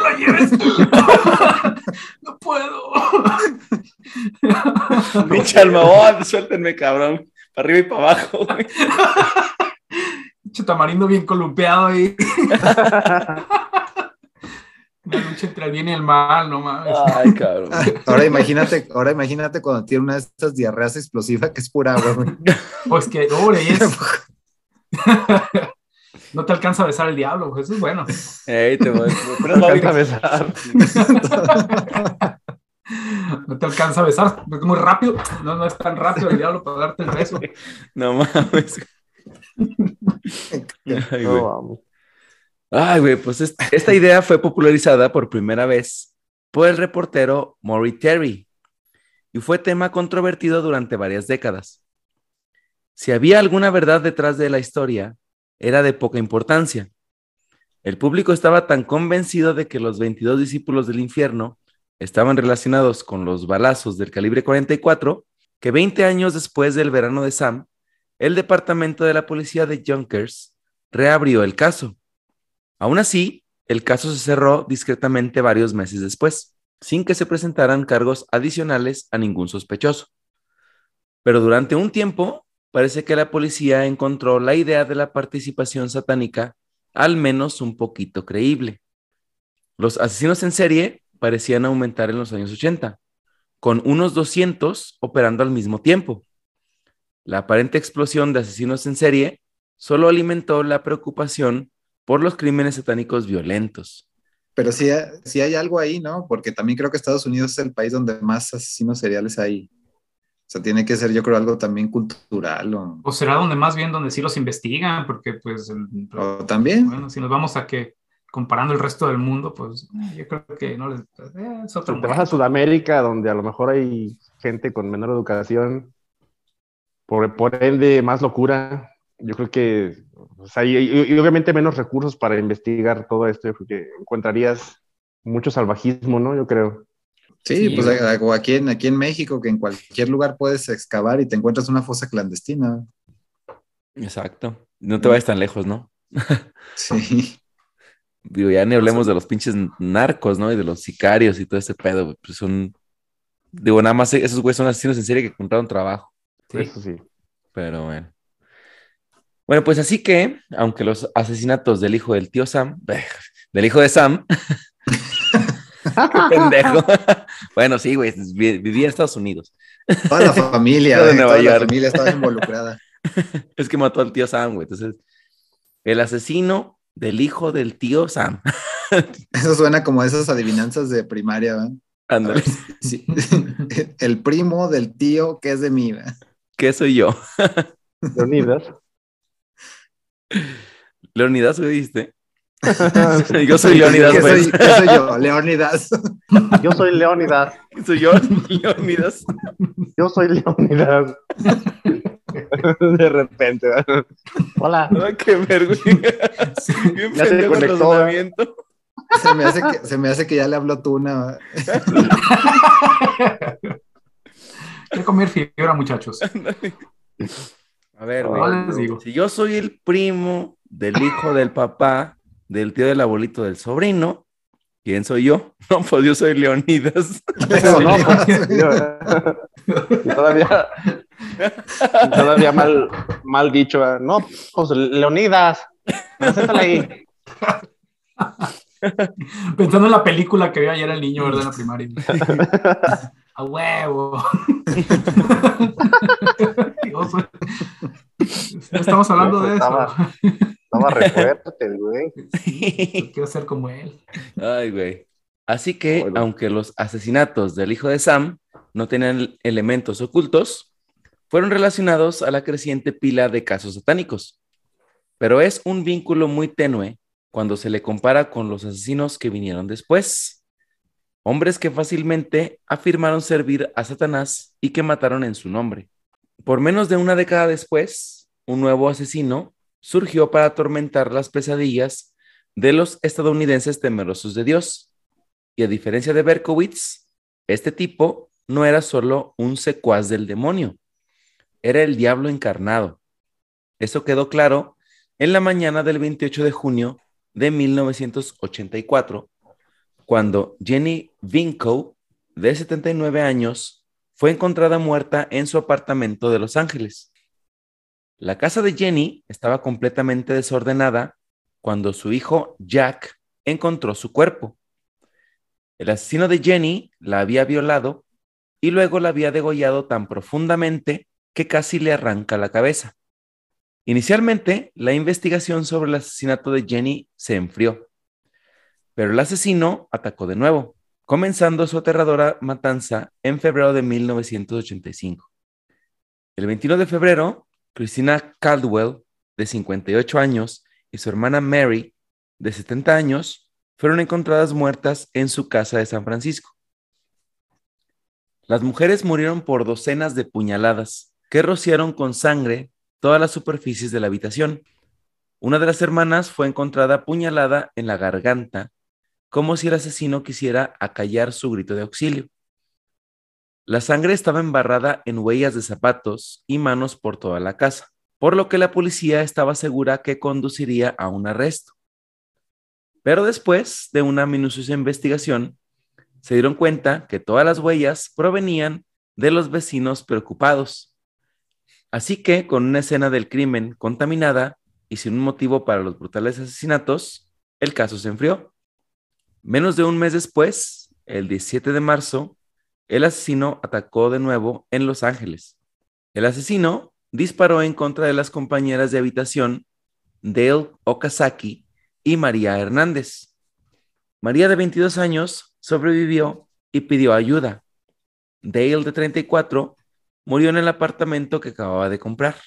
la lleves! ¡No puedo! Pinche oh, suéltenme, cabrón. Para arriba y para abajo, güey. tamarindo bien columpeado ahí. Una lucha entre el bien y el mal, no mames. Ay, cabrón. Ahora imagínate, ahora imagínate cuando tiene una de estas diarreas explosivas que es pura agua, güey. Pues que, pobre, es. No te alcanza a besar el diablo, eso es bueno. Ey, te voy, pero no alcanza a besar. No te alcanza a besar, es muy rápido. No, no es tan rápido el diablo para darte el beso. No mames. Ay, güey. Ay, güey, pues esta idea fue popularizada por primera vez por el reportero Maury Terry y fue tema controvertido durante varias décadas. Si había alguna verdad detrás de la historia, era de poca importancia. El público estaba tan convencido de que los 22 discípulos del infierno estaban relacionados con los balazos del calibre 44 que 20 años después del verano de Sam, el departamento de la policía de Junkers reabrió el caso. Aún así, el caso se cerró discretamente varios meses después, sin que se presentaran cargos adicionales a ningún sospechoso. Pero durante un tiempo, parece que la policía encontró la idea de la participación satánica al menos un poquito creíble. Los asesinos en serie parecían aumentar en los años 80, con unos 200 operando al mismo tiempo. La aparente explosión de asesinos en serie solo alimentó la preocupación por los crímenes satánicos violentos. Pero sí, sí hay algo ahí, ¿no? Porque también creo que Estados Unidos es el país donde más asesinos seriales hay sea, tiene que ser, yo creo, algo también cultural. O, será donde más bien donde sí los investigan, porque pues... también. Bueno, si nos vamos a que comparando el resto del mundo, pues eh, yo creo que no les... Eh, te vas a Sudamérica, donde a lo mejor hay gente con menor educación, por, por ende más locura, yo creo que y, obviamente menos recursos para investigar todo esto, yo creo que encontrarías mucho salvajismo, ¿no? Yo creo. Sí, pues aquí en, aquí en México, que en cualquier lugar puedes excavar y te encuentras una fosa clandestina. Exacto. No te vayas tan lejos, ¿no? sí. Digo, ya ni hablemos de los pinches narcos, ¿no? Y de los sicarios y todo ese pedo, pues son... Digo, nada más esos güeyes son asesinos en serie que encontraron trabajo. Sí. Eso sí. Pero bueno. Bueno, pues así que, aunque los asesinatos del hijo del tío Sam, del hijo de Sam, qué pendejo. bueno, sí, güey, vivía en Estados Unidos. Toda la familia, toda la familia estaba involucrada. es que mató al tío Sam, güey. Entonces, el asesino del hijo del tío Sam. Eso suena como esas adivinanzas de primaria, ¿verdad? Ándale. El primo del tío que es de mí, ¿verdad? ¿Qué soy yo? Leonidas. Leonidas, ¿me dijiste? yo soy Leonidas. Pues. Soy, soy yo? Leonidas. Yo soy Leonidas. Soy yo, Leonidas. Yo soy Leonidas. De repente. Hola. Ay, qué vergüenza. Bien ya se conectó. Se me, hace que, se me hace que ya le habló Tuna. Quiero comer fibra, muchachos. A ver, Si yo soy el primo del hijo del papá, del tío del abuelito del sobrino, ¿quién soy yo? No, pues yo soy Leonidas. No, pues, todavía, todavía mal, mal dicho. No, pues Leonidas. ahí. Pensando en la película que vio ayer el niño, ¿verdad? En la primaria. A huevo. estamos hablando de eso. Estaba re fuerte, güey. Quiero ser como él. Ay, güey. Así que, aunque los asesinatos del hijo de Sam no tenían elementos ocultos, fueron relacionados a la creciente pila de casos satánicos. Pero es un vínculo muy tenue cuando se le compara con los asesinos que vinieron después. Hombres que fácilmente afirmaron servir a Satanás y que mataron en su nombre. Por menos de una década después, un nuevo asesino surgió para atormentar las pesadillas de los estadounidenses temerosos de Dios. Y a diferencia de Berkowitz, este tipo no era solo un secuaz del demonio, era el diablo encarnado. Eso quedó claro en la mañana del 28 de junio de 1984, cuando Jenny Vinco, de 79 años, fue encontrada muerta en su apartamento de Los Ángeles. La casa de Jenny estaba completamente desordenada cuando su hijo Jack encontró su cuerpo. El asesino de Jenny la había violado y luego la había degollado tan profundamente que casi le arranca la cabeza. Inicialmente, la investigación sobre el asesinato de Jenny se enfrió, pero el asesino atacó de nuevo, comenzando su aterradora matanza en febrero de 1985. El 21 de febrero, Christina Caldwell, de 58 años, y su hermana Mary, de 70 años, fueron encontradas muertas en su casa de San Francisco. Las mujeres murieron por docenas de puñaladas que rociaron con sangre todas las superficies de la habitación. Una de las hermanas fue encontrada apuñalada en la garganta como si el asesino quisiera acallar su grito de auxilio. La sangre estaba embarrada en huellas de zapatos y manos por toda la casa, por lo que la policía estaba segura que conduciría a un arresto. Pero después de una minuciosa investigación, se dieron cuenta que todas las huellas provenían de los vecinos preocupados. Así que, con una escena del crimen contaminada y sin un motivo para los brutales asesinatos, el caso se enfrió. Menos de un mes después, el 17 de marzo, el asesino atacó de nuevo en Los Ángeles. El asesino disparó en contra de las compañeras de habitación Dale Okazaki y María Hernández. María de 22 años sobrevivió y pidió ayuda. Dale de 34 murió en el apartamento que acababa de comprar.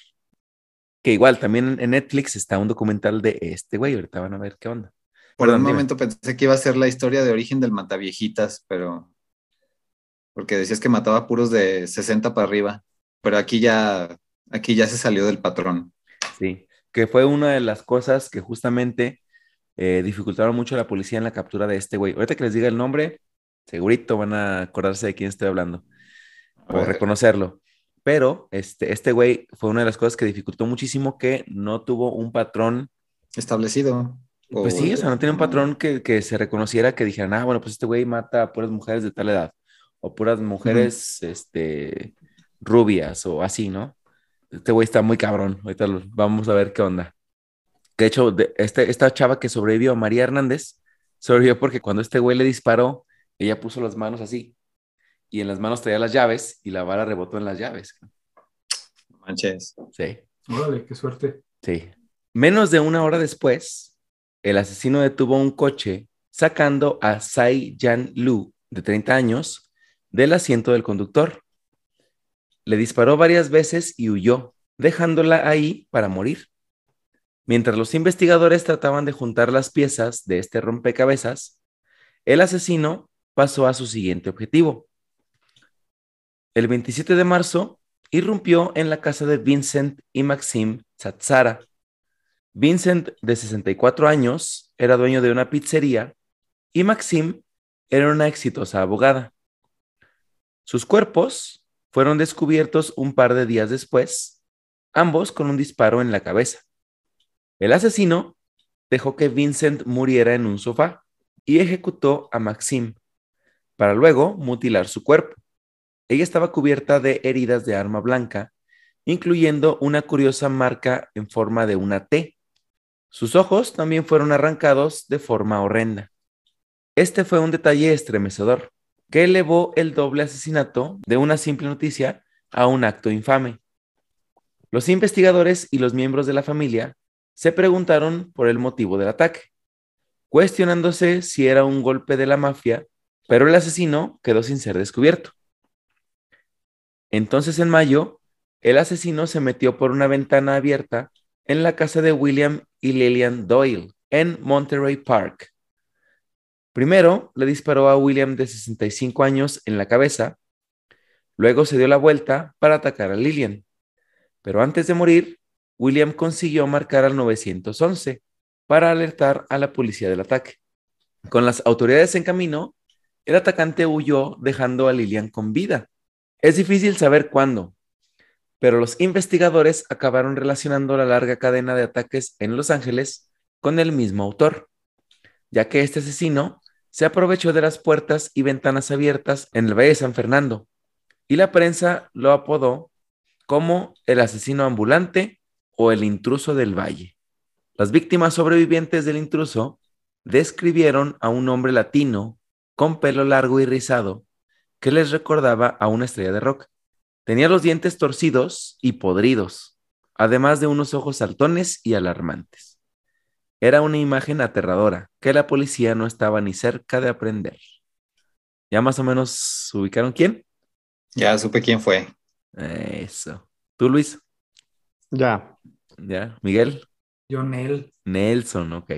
Que igual también en Netflix está un documental de este güey, ahorita van a ver qué onda. Por un momento pensé que iba a ser la historia de origen del Mataviejitas, pero. Porque decías que mataba puros de 60 para arriba. Pero aquí ya, aquí ya se salió del patrón. Sí, que fue una de las cosas que justamente eh, dificultaron mucho a la policía en la captura de este güey. Ahorita que les diga el nombre, segurito van a acordarse de quién estoy hablando o reconocerlo. Pero este, este güey fue una de las cosas que dificultó muchísimo que no tuvo un patrón establecido. Pues sí, o sea, no tiene un patrón que, que, se reconociera que dijeran, ah, bueno, pues este güey mata a puras mujeres de tal edad o puras mujeres este, rubias o así, ¿no? Este güey está muy cabrón. Ahorita vamos a ver qué onda. De hecho, de, este, esta chava que sobrevivió, María Hernández, sobrevivió porque cuando este güey le disparó, ella puso las manos así y en las manos traía las llaves y la bala rebotó en las llaves. Manches. Sí. Órale, qué suerte. Sí. Menos de una hora después, el asesino detuvo un coche sacando a Sai Yan Lu, de 30 años, del asiento del conductor. Le disparó varias veces y huyó, dejándola ahí para morir. Mientras los investigadores trataban de juntar las piezas de este rompecabezas, el asesino pasó a su siguiente objetivo. El 27 de marzo, irrumpió en la casa de Vincent y Maxim Tsatsara. Vincent, de 64 años, era dueño de una pizzería y Maxim era una exitosa abogada. Sus cuerpos fueron descubiertos un par de días después, ambos con un disparo en la cabeza. El asesino dejó que Vincent muriera en un sofá y ejecutó a Maxim, para luego mutilar su cuerpo. Ella estaba cubierta de heridas de arma blanca, incluyendo una curiosa marca en forma de una T. Sus ojos también fueron arrancados de forma horrenda. Este fue un detalle estremecedor, que elevó el doble asesinato de una simple noticia a un acto infame. Los investigadores y los miembros de la familia se preguntaron por el motivo del ataque, cuestionándose si era un golpe de la mafia, pero el asesino quedó sin ser descubierto. Entonces en mayo, el asesino se metió por una ventana abierta en la casa de William y Lillian Doyle en Monterey Park. Primero le disparó a William de 65 años en la cabeza, luego se dio la vuelta para atacar a Lillian, pero antes de morir, William consiguió marcar al 911 para alertar a la policía del ataque. Con las autoridades en camino, el atacante huyó dejando a Lillian con vida. Es difícil saber cuándo, pero los investigadores acabaron relacionando la larga cadena de ataques en Los Ángeles con el mismo autor, ya que este asesino se aprovechó de las puertas y ventanas abiertas en el Valle de San Fernando, y la prensa lo apodó como el asesino ambulante o el intruso del valle. Las víctimas sobrevivientes del intruso describieron a un hombre latino con pelo largo y rizado que les recordaba a una estrella de rock. Tenía los dientes torcidos y podridos, además de unos ojos saltones y alarmantes. Era una imagen aterradora que la policía no estaba ni cerca de aprender. ¿Ya más o menos ubicaron quién? Ya supe quién fue. Eso. ¿Tú, Luis? Ya. ¿Ya? ¿Miguel? Yo, Nel. Nelson, ok.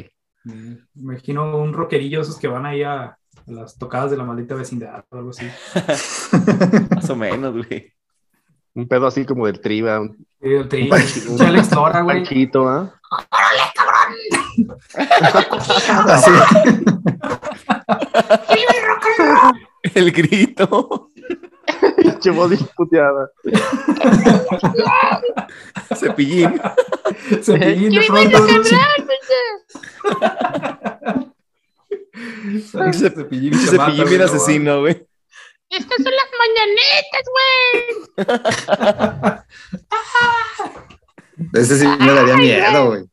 Me imagino un rockerillo esos que van ahí a, las tocadas de la maldita vecindad o algo así. Más o menos, güey. Un pedo así como del triba. Un, el triba. Un, güey. Panchito, ¿ah? ¡Órale, cabrón! así. el grito. Pinche voz puteada. Cepillín. Cepillín de pronto. Ese cepillín, cepillín bien asesino, güey. Estas son las mañanetas, güey. Ese sí me daría miedo, güey.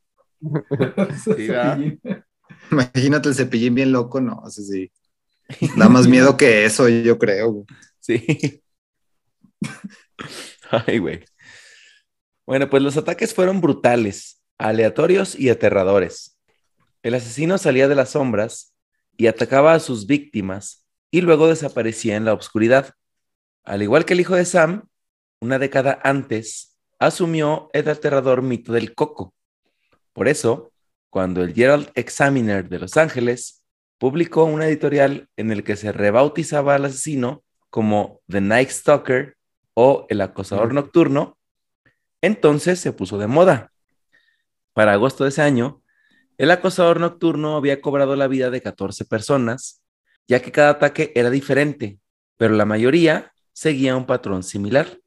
Imagínate el cepillín bien loco, no, ese sí. Da más miedo que eso, yo creo. Güey. Sí. Ay, güey. Bueno, pues los ataques fueron brutales, aleatorios y aterradores. El asesino salía de las sombras y atacaba a sus víctimas y luego desaparecía en la oscuridad. Al igual que el hijo de Sam, una década antes, asumió el aterrador mito del coco. Por eso, cuando el Herald Examiner de Los Ángeles publicó un editorial en el que se rebautizaba al asesino como The Night Stalker o el acosador nocturno, entonces se puso de moda. Para agosto de ese año, el acosador nocturno había cobrado la vida de 14 personas, ya que cada ataque era diferente, pero la mayoría seguía un patrón similar.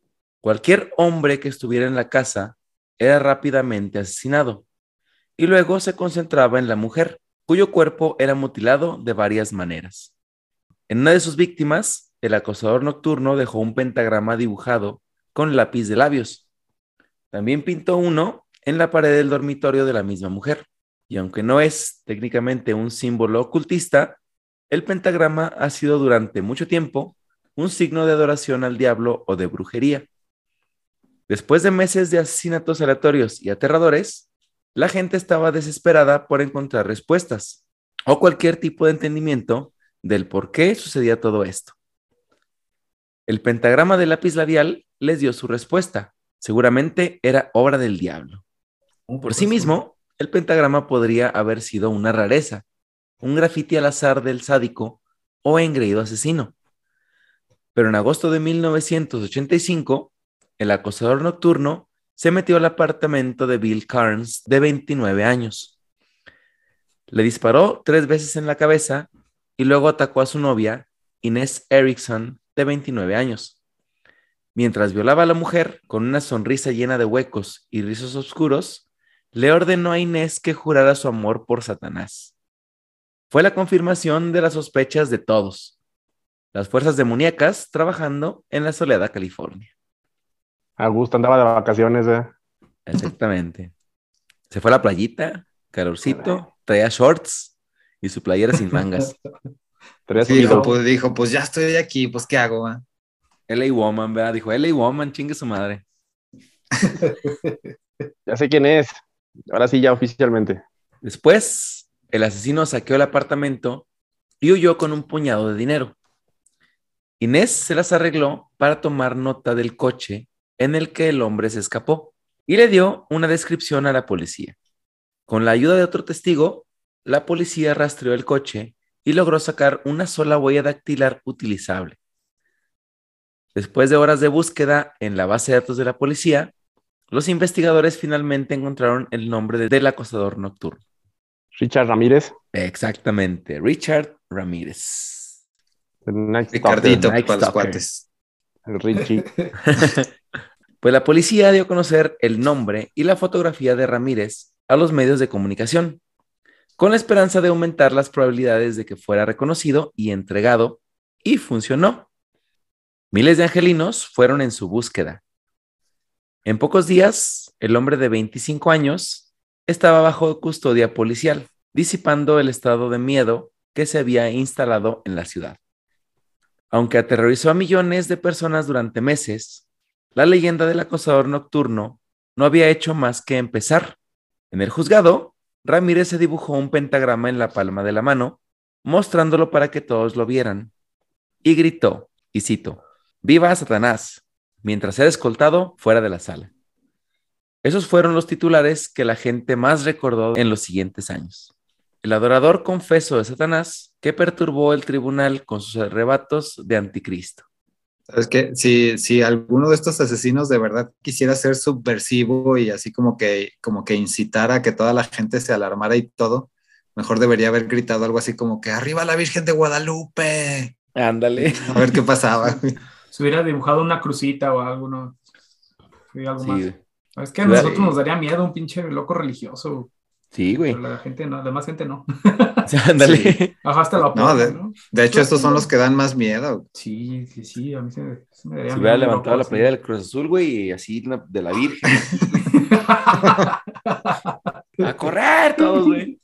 Cualquier hombre que estuviera en la casa era rápidamente asesinado, y luego se concentraba en la mujer, cuyo cuerpo era mutilado de varias maneras. En una de sus víctimas, el acosador nocturno dejó un pentagrama dibujado con lápiz de labios. También pintó uno en la pared del dormitorio de la misma mujer. Y aunque no es técnicamente un símbolo ocultista, el pentagrama ha sido durante mucho tiempo un signo de adoración al diablo o de brujería. Después de meses de asesinatos aleatorios y aterradores, la gente estaba desesperada por encontrar respuestas o cualquier tipo de entendimiento del por qué sucedía todo esto. El pentagrama de lápiz labial les dio su respuesta. Seguramente era obra del diablo. Por sí mismo, el pentagrama podría haber sido una rareza, un grafiti al azar del sádico o engreído asesino. Pero en agosto de 1985, el acosador nocturno se metió al apartamento de Bill Carnes, de 29 años. Le disparó tres veces en la cabeza y luego atacó a su novia, Inés Erickson, de 29 años. Mientras violaba a la mujer, con una sonrisa llena de huecos y rizos oscuros, le ordenó a Inés que jurara su amor por Satanás. Fue la confirmación de las sospechas de todos. Las fuerzas demoníacas trabajando en la Soledad, California. Augusto andaba de vacaciones, ¿eh? Exactamente. Se fue a la playita, calorcito, traía shorts y su playera sin mangas. dijo, pues, dijo, pues ya estoy aquí, pues ¿qué hago? Ah? LA Woman, ¿verdad? Dijo, LA Woman, chingue su madre. ya sé quién es. Ahora sí, ya oficialmente. Después, el asesino saqueó el apartamento y huyó con un puñado de dinero. Inés se las arregló para tomar nota del coche en el que el hombre se escapó y le dio una descripción a la policía. Con la ayuda de otro testigo, la policía rastreó el coche y logró sacar una sola huella dactilar utilizable. Después de horas de búsqueda en la base de datos de la policía, los investigadores finalmente encontraron el nombre del acosador nocturno. Richard Ramírez. Exactamente, Richard Ramírez. Ricardito para los cuates. El Richie. pues la policía dio a conocer el nombre y la fotografía de Ramírez a los medios de comunicación, con la esperanza de aumentar las probabilidades de que fuera reconocido y entregado, y funcionó. Miles de angelinos fueron en su búsqueda. En pocos días, el hombre de 25 años estaba bajo custodia policial, disipando el estado de miedo que se había instalado en la ciudad. Aunque aterrorizó a millones de personas durante meses, la leyenda del acosador nocturno no había hecho más que empezar. En el juzgado, Ramírez se dibujó un pentagrama en la palma de la mano, mostrándolo para que todos lo vieran, y gritó, y cito, Viva Satanás, mientras era escoltado fuera de la sala. Esos fueron los titulares que la gente más recordó en los siguientes años. El adorador confeso de Satanás que perturbó el tribunal con sus arrebatos de anticristo. Es que si, si alguno de estos asesinos de verdad quisiera ser subversivo y así como que, como que incitara a que toda la gente se alarmara y todo, mejor debería haber gritado algo así como que arriba la Virgen de Guadalupe. Ándale. A ver qué pasaba. Se hubiera dibujado una crucita o algo, ¿no? algo más. Es que a nosotros nos daría miedo un pinche loco religioso. Sí, güey. Pero la gente no, la demás gente no. Ándale. la no, de, ¿no? de, hecho, estos son los que dan más miedo. Sí, sí, sí. A mí se, me daría Se hubiera levantado la playera del Cruz Azul, güey, y así de la Virgen. a correr todos, güey.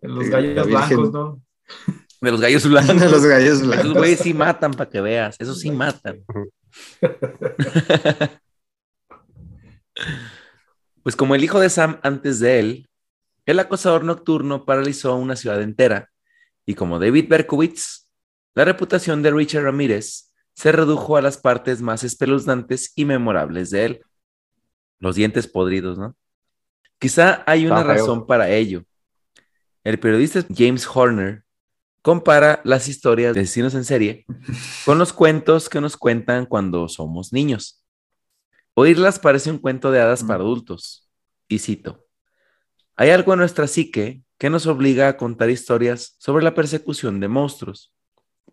De los gallos blancos, ¿no? De los gallos blancos. De los gallos blancos. Esos güeyes sí matan para que veas. Esos sí matan. Pues como el hijo de Sam antes de él, el acosador nocturno paralizó una ciudad entera, y como David Berkowitz, la reputación de Richard Ramírez se redujo a las partes más espeluznantes y memorables de él. Los dientes podridos, ¿no? Quizá hay una razón para ello. El periodista James Horner compara las historias de asesinos en serie con los cuentos que nos cuentan cuando somos niños. Oírlas parece un cuento de hadas para adultos. Y cito, hay algo en nuestra psique que nos obliga a contar historias sobre la persecución de monstruos.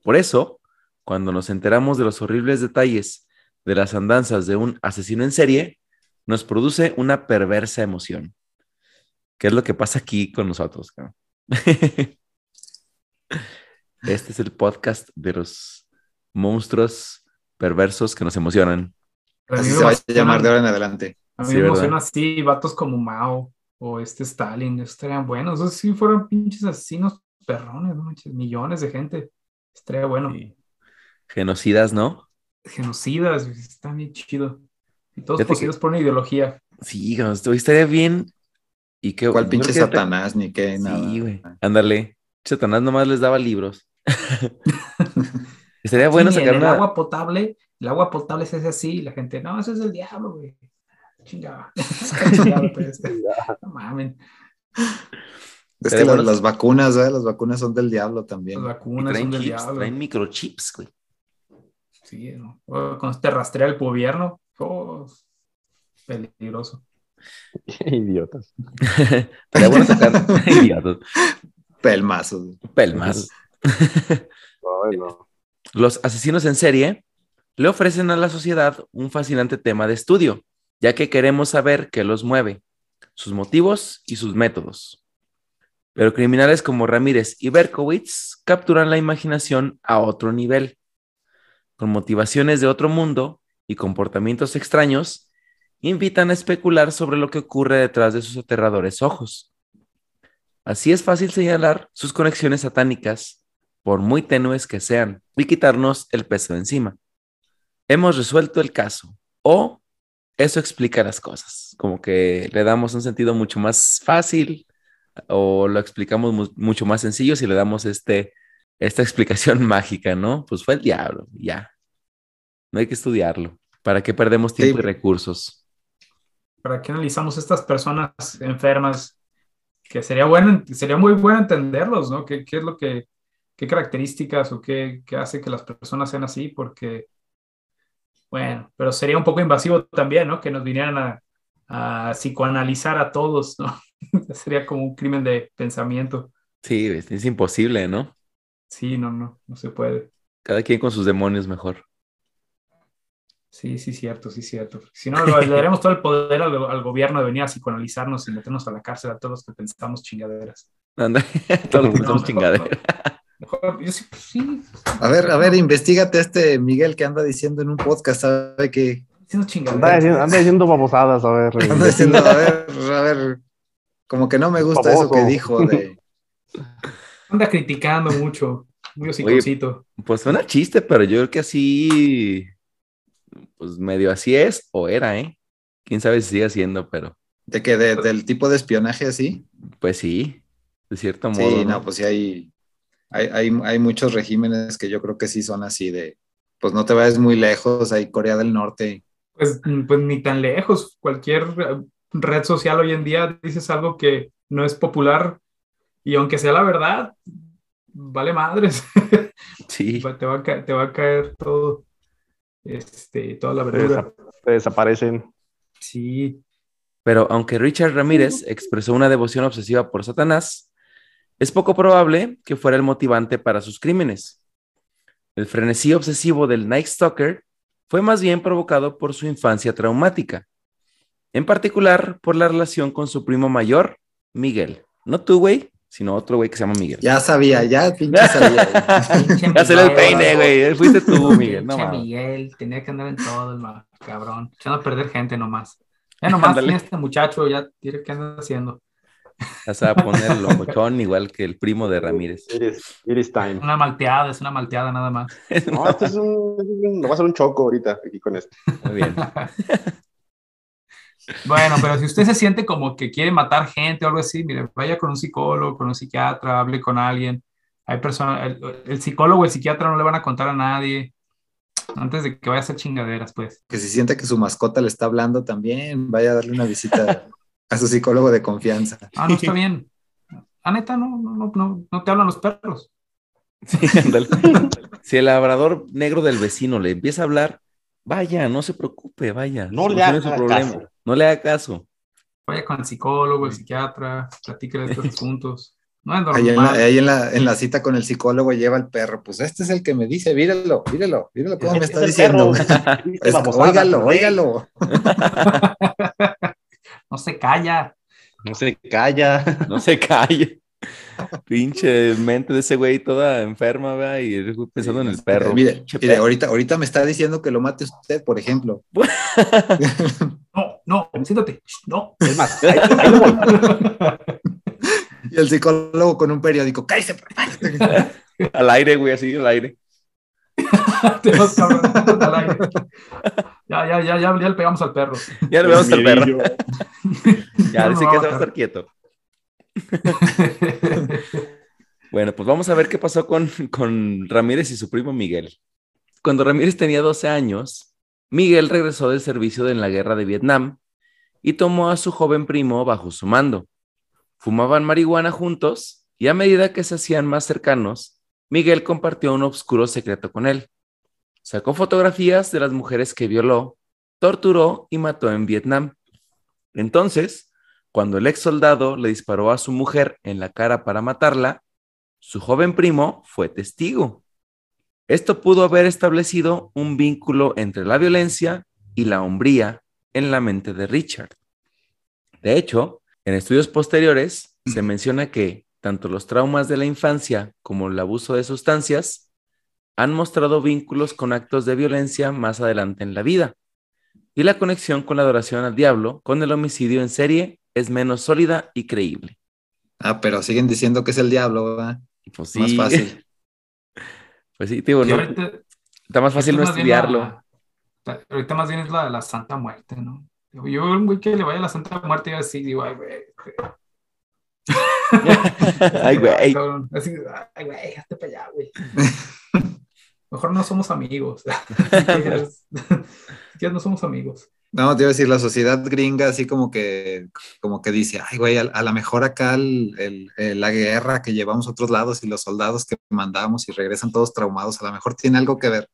Por eso, cuando nos enteramos de los horribles detalles de las andanzas de un asesino en serie, nos produce una perversa emoción. ¿Qué es lo que pasa aquí con nosotros? este es el podcast de los monstruos perversos que nos emocionan. Así se va a llamar de ahora en adelante. A mí me emociona así, vatos como Mao o este Stalin, estarían buenos. O sea, si fueran pinches asesinos perrones, ¿no? millones de gente, estaría bueno. Genocidas, ¿no? Genocidas, está bien chido. Y todos poseídos por una ideología. Sí, estaría bien. ¿Y qué, ¿Cuál pinche Satanás? Ni qué, nada. Sí, güey. Ándale. Satanás nomás les daba libros. estaría bueno sacar el agua potable, el agua potable se hace así, la gente, no, eso es el diablo, güey. Chingada. Pues. no mames. Es que las, vacunas, ¿eh? Las vacunas son del diablo también. Las vacunas son del diablo. Traen microchips, güey. Sí, ¿no? cuando te rastrea el gobierno, oh, peligroso. Idiotas. Pero bueno sacar idiotas. Pelmazos. Pelmazos. Los asesinos en serie le ofrecen a la sociedad un fascinante tema de estudio, ya que queremos saber qué los mueve, sus motivos y sus métodos. Pero criminales como Ramírez y Berkowitz capturan la imaginación a otro nivel. Con motivaciones de otro mundo y comportamientos extraños, invitan a especular sobre lo que ocurre detrás de sus aterradores ojos. Así es fácil señalar sus conexiones satánicas, por muy tenues que sean, y quitarnos el peso de encima. Hemos resuelto el caso, o eso explica las cosas, como que le damos un sentido mucho más fácil o lo explicamos mucho más sencillo si le damos este, esta explicación mágica, ¿no? Pues fue el diablo, ya. No hay que estudiarlo. ¿Para qué perdemos tiempo y recursos? ¿Para qué analizamos estas personas enfermas? Que sería bueno, sería muy bueno entenderlos, ¿no? ¿Qué, qué es lo que, qué características o qué, qué hace que las personas sean así? Porque, bueno, pero sería un poco invasivo también, ¿no? Que nos vinieran a, a psicoanalizar a todos, ¿no? Sería como un crimen de pensamiento. Sí, es, imposible, ¿no? Sí, no, no, no se puede. Cada quien con sus demonios mejor. Sí, sí, cierto, sí, cierto. Si no, le daremos todo el poder al, gobierno de venir a psicoanalizarnos y meternos a la cárcel a todos los que pensamos chingaderas. todos los que pensamos chingaderas. Pues sí, A ver, a ver, investigate este Miguel que anda diciendo en un podcast, ¿sabe que Anda diciendo, babosadas, a ver. Anda diciendo, a ver, a ver. Como que no me gusta eso que dijo de. Anda criticando mucho. Muy hociconcito. Pues suena chiste, pero yo creo que así. Pues medio así es o era, ¿eh? Quién sabe si sigue siendo, pero. ¿De qué? ¿Del tipo de espionaje así? Pues sí, de cierto modo. Sí, no, pues sí hay, hay, hay, hay muchos regímenes que yo creo que sí son así de. Pues no te vayas muy lejos, hay Corea del Norte pues, pues ni tan lejos. Cualquier eh, red social hoy en día dices algo que no es popular y aunque sea la verdad, vale madres. Sí. te, va a caer, te va a caer todo, este, toda la verdad. desaparecen. Sí. Pero aunque Richard Ramírez expresó una devoción obsesiva por Satanás, es poco probable que fuera el motivante para sus crímenes. El frenesí obsesivo del Night Stalker fue más bien provocado por su infancia traumática, en particular por la relación con su primo mayor, Miguel. No tú, güey, sino otro güey que se llama Miguel. Ya sabía, ya pinche sabía. ya se el peine, güey. Fuiste tú, Miguel. No, Miguel, tenía que andar en todo el cabrón. Echando a perder gente nomás. Ya nomás este muchacho, ya tiene que andar haciendo. Vas a poner locochón igual que el primo de Ramírez. It time. Una malteada, es una malteada nada más. No, esto es un, va a ser un choco ahorita aquí con esto. Muy bien. Bueno, pero si usted se siente como que quiere matar gente o algo así, mire, vaya con un psicólogo, con un psiquiatra, hable con alguien. Hay personas, el, el psicólogo o el psiquiatra no le van a contar a nadie antes de que vaya a hacer chingaderas, pues. Que si siente que su mascota le está hablando también, vaya a darle una visita a su psicólogo de confianza. Ah, no está bien. Ah, neta, no, no, no, no te hablan los perros. si el labrador negro del vecino le empieza a hablar, vaya, no se preocupe, vaya. No le haga caso. No le haga caso. Vaya con el psicólogo, el psiquiatra, platique de estos puntos. No es Ahí, en la, ahí en, la, en la, cita con el psicólogo lleva el perro. Pues este es el que me dice, míralo, míralo, míralo cómo me está diciendo. óigalo, óigalo. No se calla. No se calla. No se calla. Pinche mente de ese güey toda enferma, ¿verdad? Y pensando en el perro. Mire, mire, ahorita, ahorita me está diciendo que lo mate usted, por ejemplo. no, no, siéntate. No. Es más, ahí, ahí voy. Y el psicólogo con un periódico, cállese. al aire, güey, así, al aire. Te vas al aire. Ya, ya, ya, ya, le pegamos al perro. Ya le pegamos al perro. ya, dice que se va a estar quieto. bueno, pues vamos a ver qué pasó con, con Ramírez y su primo Miguel. Cuando Ramírez tenía 12 años, Miguel regresó del servicio en la guerra de Vietnam y tomó a su joven primo bajo su mando. Fumaban marihuana juntos y a medida que se hacían más cercanos, Miguel compartió un oscuro secreto con él. Sacó fotografías de las mujeres que violó, torturó y mató en Vietnam. Entonces, cuando el ex soldado le disparó a su mujer en la cara para matarla, su joven primo fue testigo. Esto pudo haber establecido un vínculo entre la violencia y la hombría en la mente de Richard. De hecho, en estudios posteriores se menciona que tanto los traumas de la infancia como el abuso de sustancias han mostrado vínculos con actos de violencia más adelante en la vida. Y la conexión con la adoración al diablo, con el homicidio en serie es menos sólida y creíble. Ah, pero siguen diciendo que es el diablo, ¿verdad? Pues sí. Más fácil. pues sí, tío, ¿no? está más fácil no estudiarlo. ahorita más bien es la, la Santa Muerte, ¿no? Yo, un güey que le vaya a la Santa Muerte y así, digo, ay, güey. ay, güey. Así, ay, güey, hazte para allá, güey. Mejor no somos amigos. ya no somos amigos. No, te iba a decir, la sociedad gringa así como que, como que dice, ay, güey, a, lo mejor acá el, la guerra que llevamos a otros lados y los soldados que mandamos y regresan todos traumados, a lo mejor tiene algo que ver.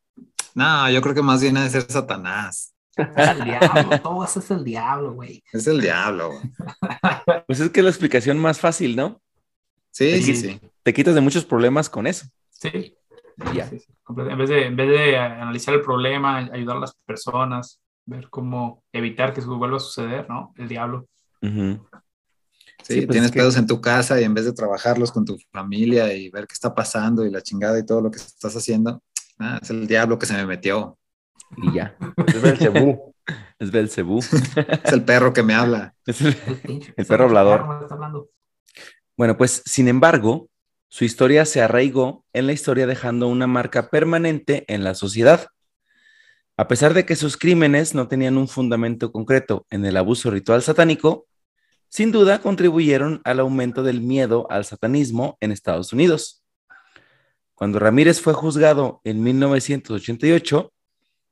No, yo creo que más bien ha de ser Satanás. Es el diablo, todo eso es el diablo, güey. Es el diablo, güey. Pues es que es la explicación más fácil, ¿no? Sí, sí, sí. Te quitas de muchos problemas con eso. Sí. Ya. En, vez de, en vez de analizar el problema, ayudar a las personas, ver cómo evitar que eso vuelva a suceder, ¿no? El diablo. Sí, pues tienes pedos en tu casa y en vez de trabajarlos con tu familia y ver qué está pasando y la chingada y todo lo que estás haciendo, ah, es el diablo que se me metió. Y ya. Es Belcebú. es Belcebú. es el perro que me habla. Es el, el perro hablador. Bueno, pues sin embargo, su historia se arraigó en la historia dejando una marca permanente en la sociedad. A pesar de que sus crímenes no tenían un fundamento concreto en el abuso ritual satánico, sin duda contribuyeron al aumento del miedo al satanismo en Estados Unidos. Cuando Ramírez fue juzgado en 1988,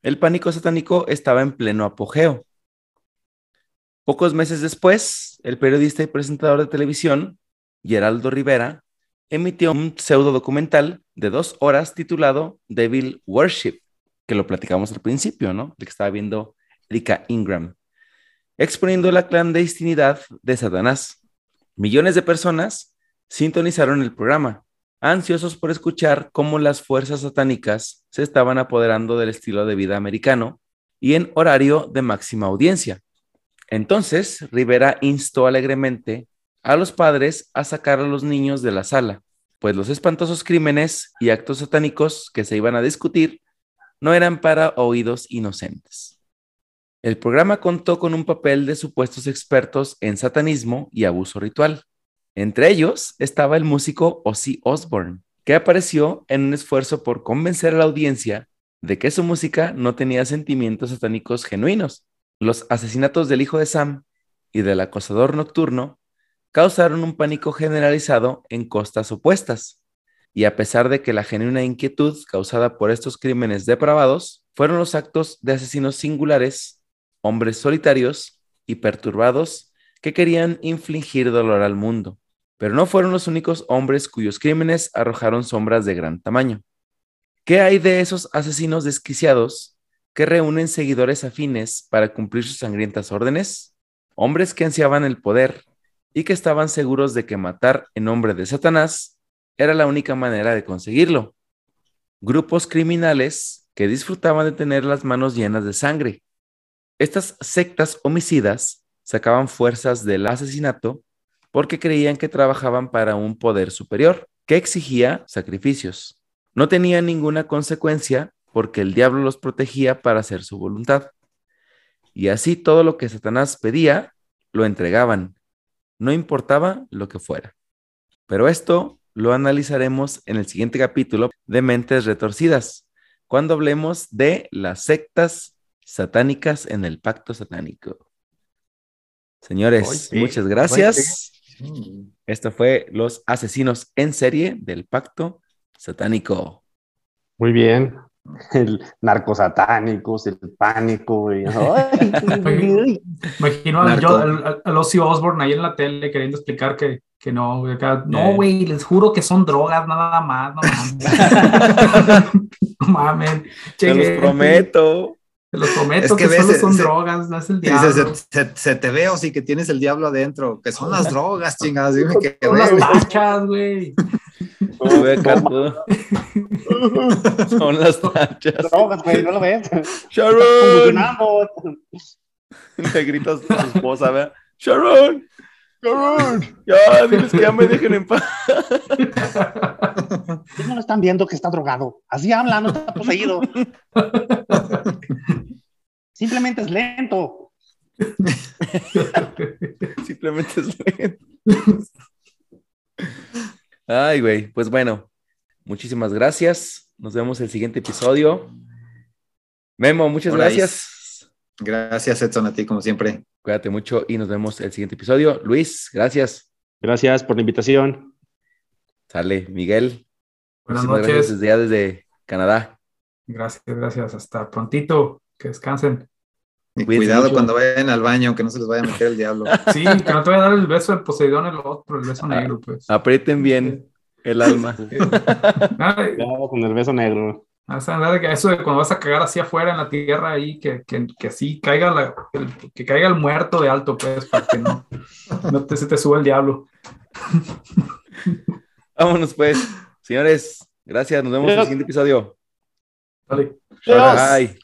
el pánico satánico estaba en pleno apogeo. Pocos meses después, el periodista y presentador de televisión, Geraldo Rivera, emitió un pseudo documental de dos horas titulado Devil Worship, que lo platicamos al principio, ¿no? De que estaba viendo Erika Ingram, exponiendo la clandestinidad de Satanás. Millones de personas sintonizaron el programa, ansiosos por escuchar cómo las fuerzas satánicas se estaban apoderando del estilo de vida americano y en horario de máxima audiencia. Entonces, Rivera instó alegremente a los padres a sacar a los niños de la sala, pues los espantosos crímenes y actos satánicos que se iban a discutir no eran para oídos inocentes. El programa contó con un papel de supuestos expertos en satanismo y abuso ritual. Entre ellos estaba el músico Ozzy Osbourne, que apareció en un esfuerzo por convencer a la audiencia de que su música no tenía sentimientos satánicos genuinos. Los asesinatos del hijo de Sam y del acosador nocturno causaron un pánico generalizado en costas opuestas y a pesar de que la genuina inquietud causada por estos crímenes depravados fueron los actos de asesinos singulares, hombres solitarios y perturbados que querían infligir dolor al mundo, pero no fueron los únicos hombres cuyos crímenes arrojaron sombras de gran tamaño. ¿Qué hay de esos asesinos desquiciados que reúnen seguidores afines para cumplir sus sangrientas órdenes? Hombres que ansiaban el poder y que estaban seguros de que matar en nombre de Satanás era la única manera de conseguirlo. Grupos criminales que disfrutaban de tener las manos llenas de sangre. Estas sectas homicidas sacaban fuerzas del asesinato porque creían que trabajaban para un poder superior que exigía sacrificios. No tenían ninguna consecuencia porque el diablo los protegía para hacer su voluntad. Y así todo lo que Satanás pedía, lo entregaban, no importaba lo que fuera. Pero esto lo analizaremos en el siguiente capítulo de Mentes Retorcidas, cuando hablemos de las sectas satánicas en el pacto satánico. Señores, muchas gracias. Esto fue Los Asesinos en Serie del Pacto Satánico. Muy bien el narcosatánicos, el pánico. Y, Imagino a, a, Osborne ahí en la tele queriendo explicar que, que no, no, eh. güey, les juro que son drogas nada más, no mames. no mames. Te los prometo. Te los prometo que, solo son drogas, no es el diablo. se, te ve o sí que tienes el diablo adentro, que son las drogas, chingadas. Dime que son las tachas, güey. Son las tachas. Drogas, güey, no lo ves. Sharon. Le gritas a su esposa, ¿verdad? Sharon. Sharon. Ya, diles que ya me dejen en paz. no lo están viendo que está drogado. Así habla, no está poseído. Simplemente es lento. Simplemente es lento. Ay, güey. Pues bueno, muchísimas gracias. Nos vemos el siguiente episodio. Memo, muchas gracias. Gracias, Edson, a ti, como siempre. Cuídate mucho y nos vemos el siguiente episodio. Luis, gracias. Gracias por la invitación. Sale, Miguel. Buenas noches. desde ya desde Canadá. Gracias, gracias. Hasta prontito. Que descansen. Y cuidado cuando vayan al baño, que no se les vaya a meter el diablo. Sí, que no te vaya a dar el beso del Poseidón, el otro, el beso negro, pues. Aprieten bien el alma. Cuidado con el beso negro. Eso de cuando vas a cagar así afuera en la tierra ahí, que, que, que así caiga, la, el, que caiga el muerto de alto, pues, para que no, no te, se te suba el diablo. Vámonos, pues. Señores, gracias. Nos vemos en el siguiente episodio. Vale. Bye.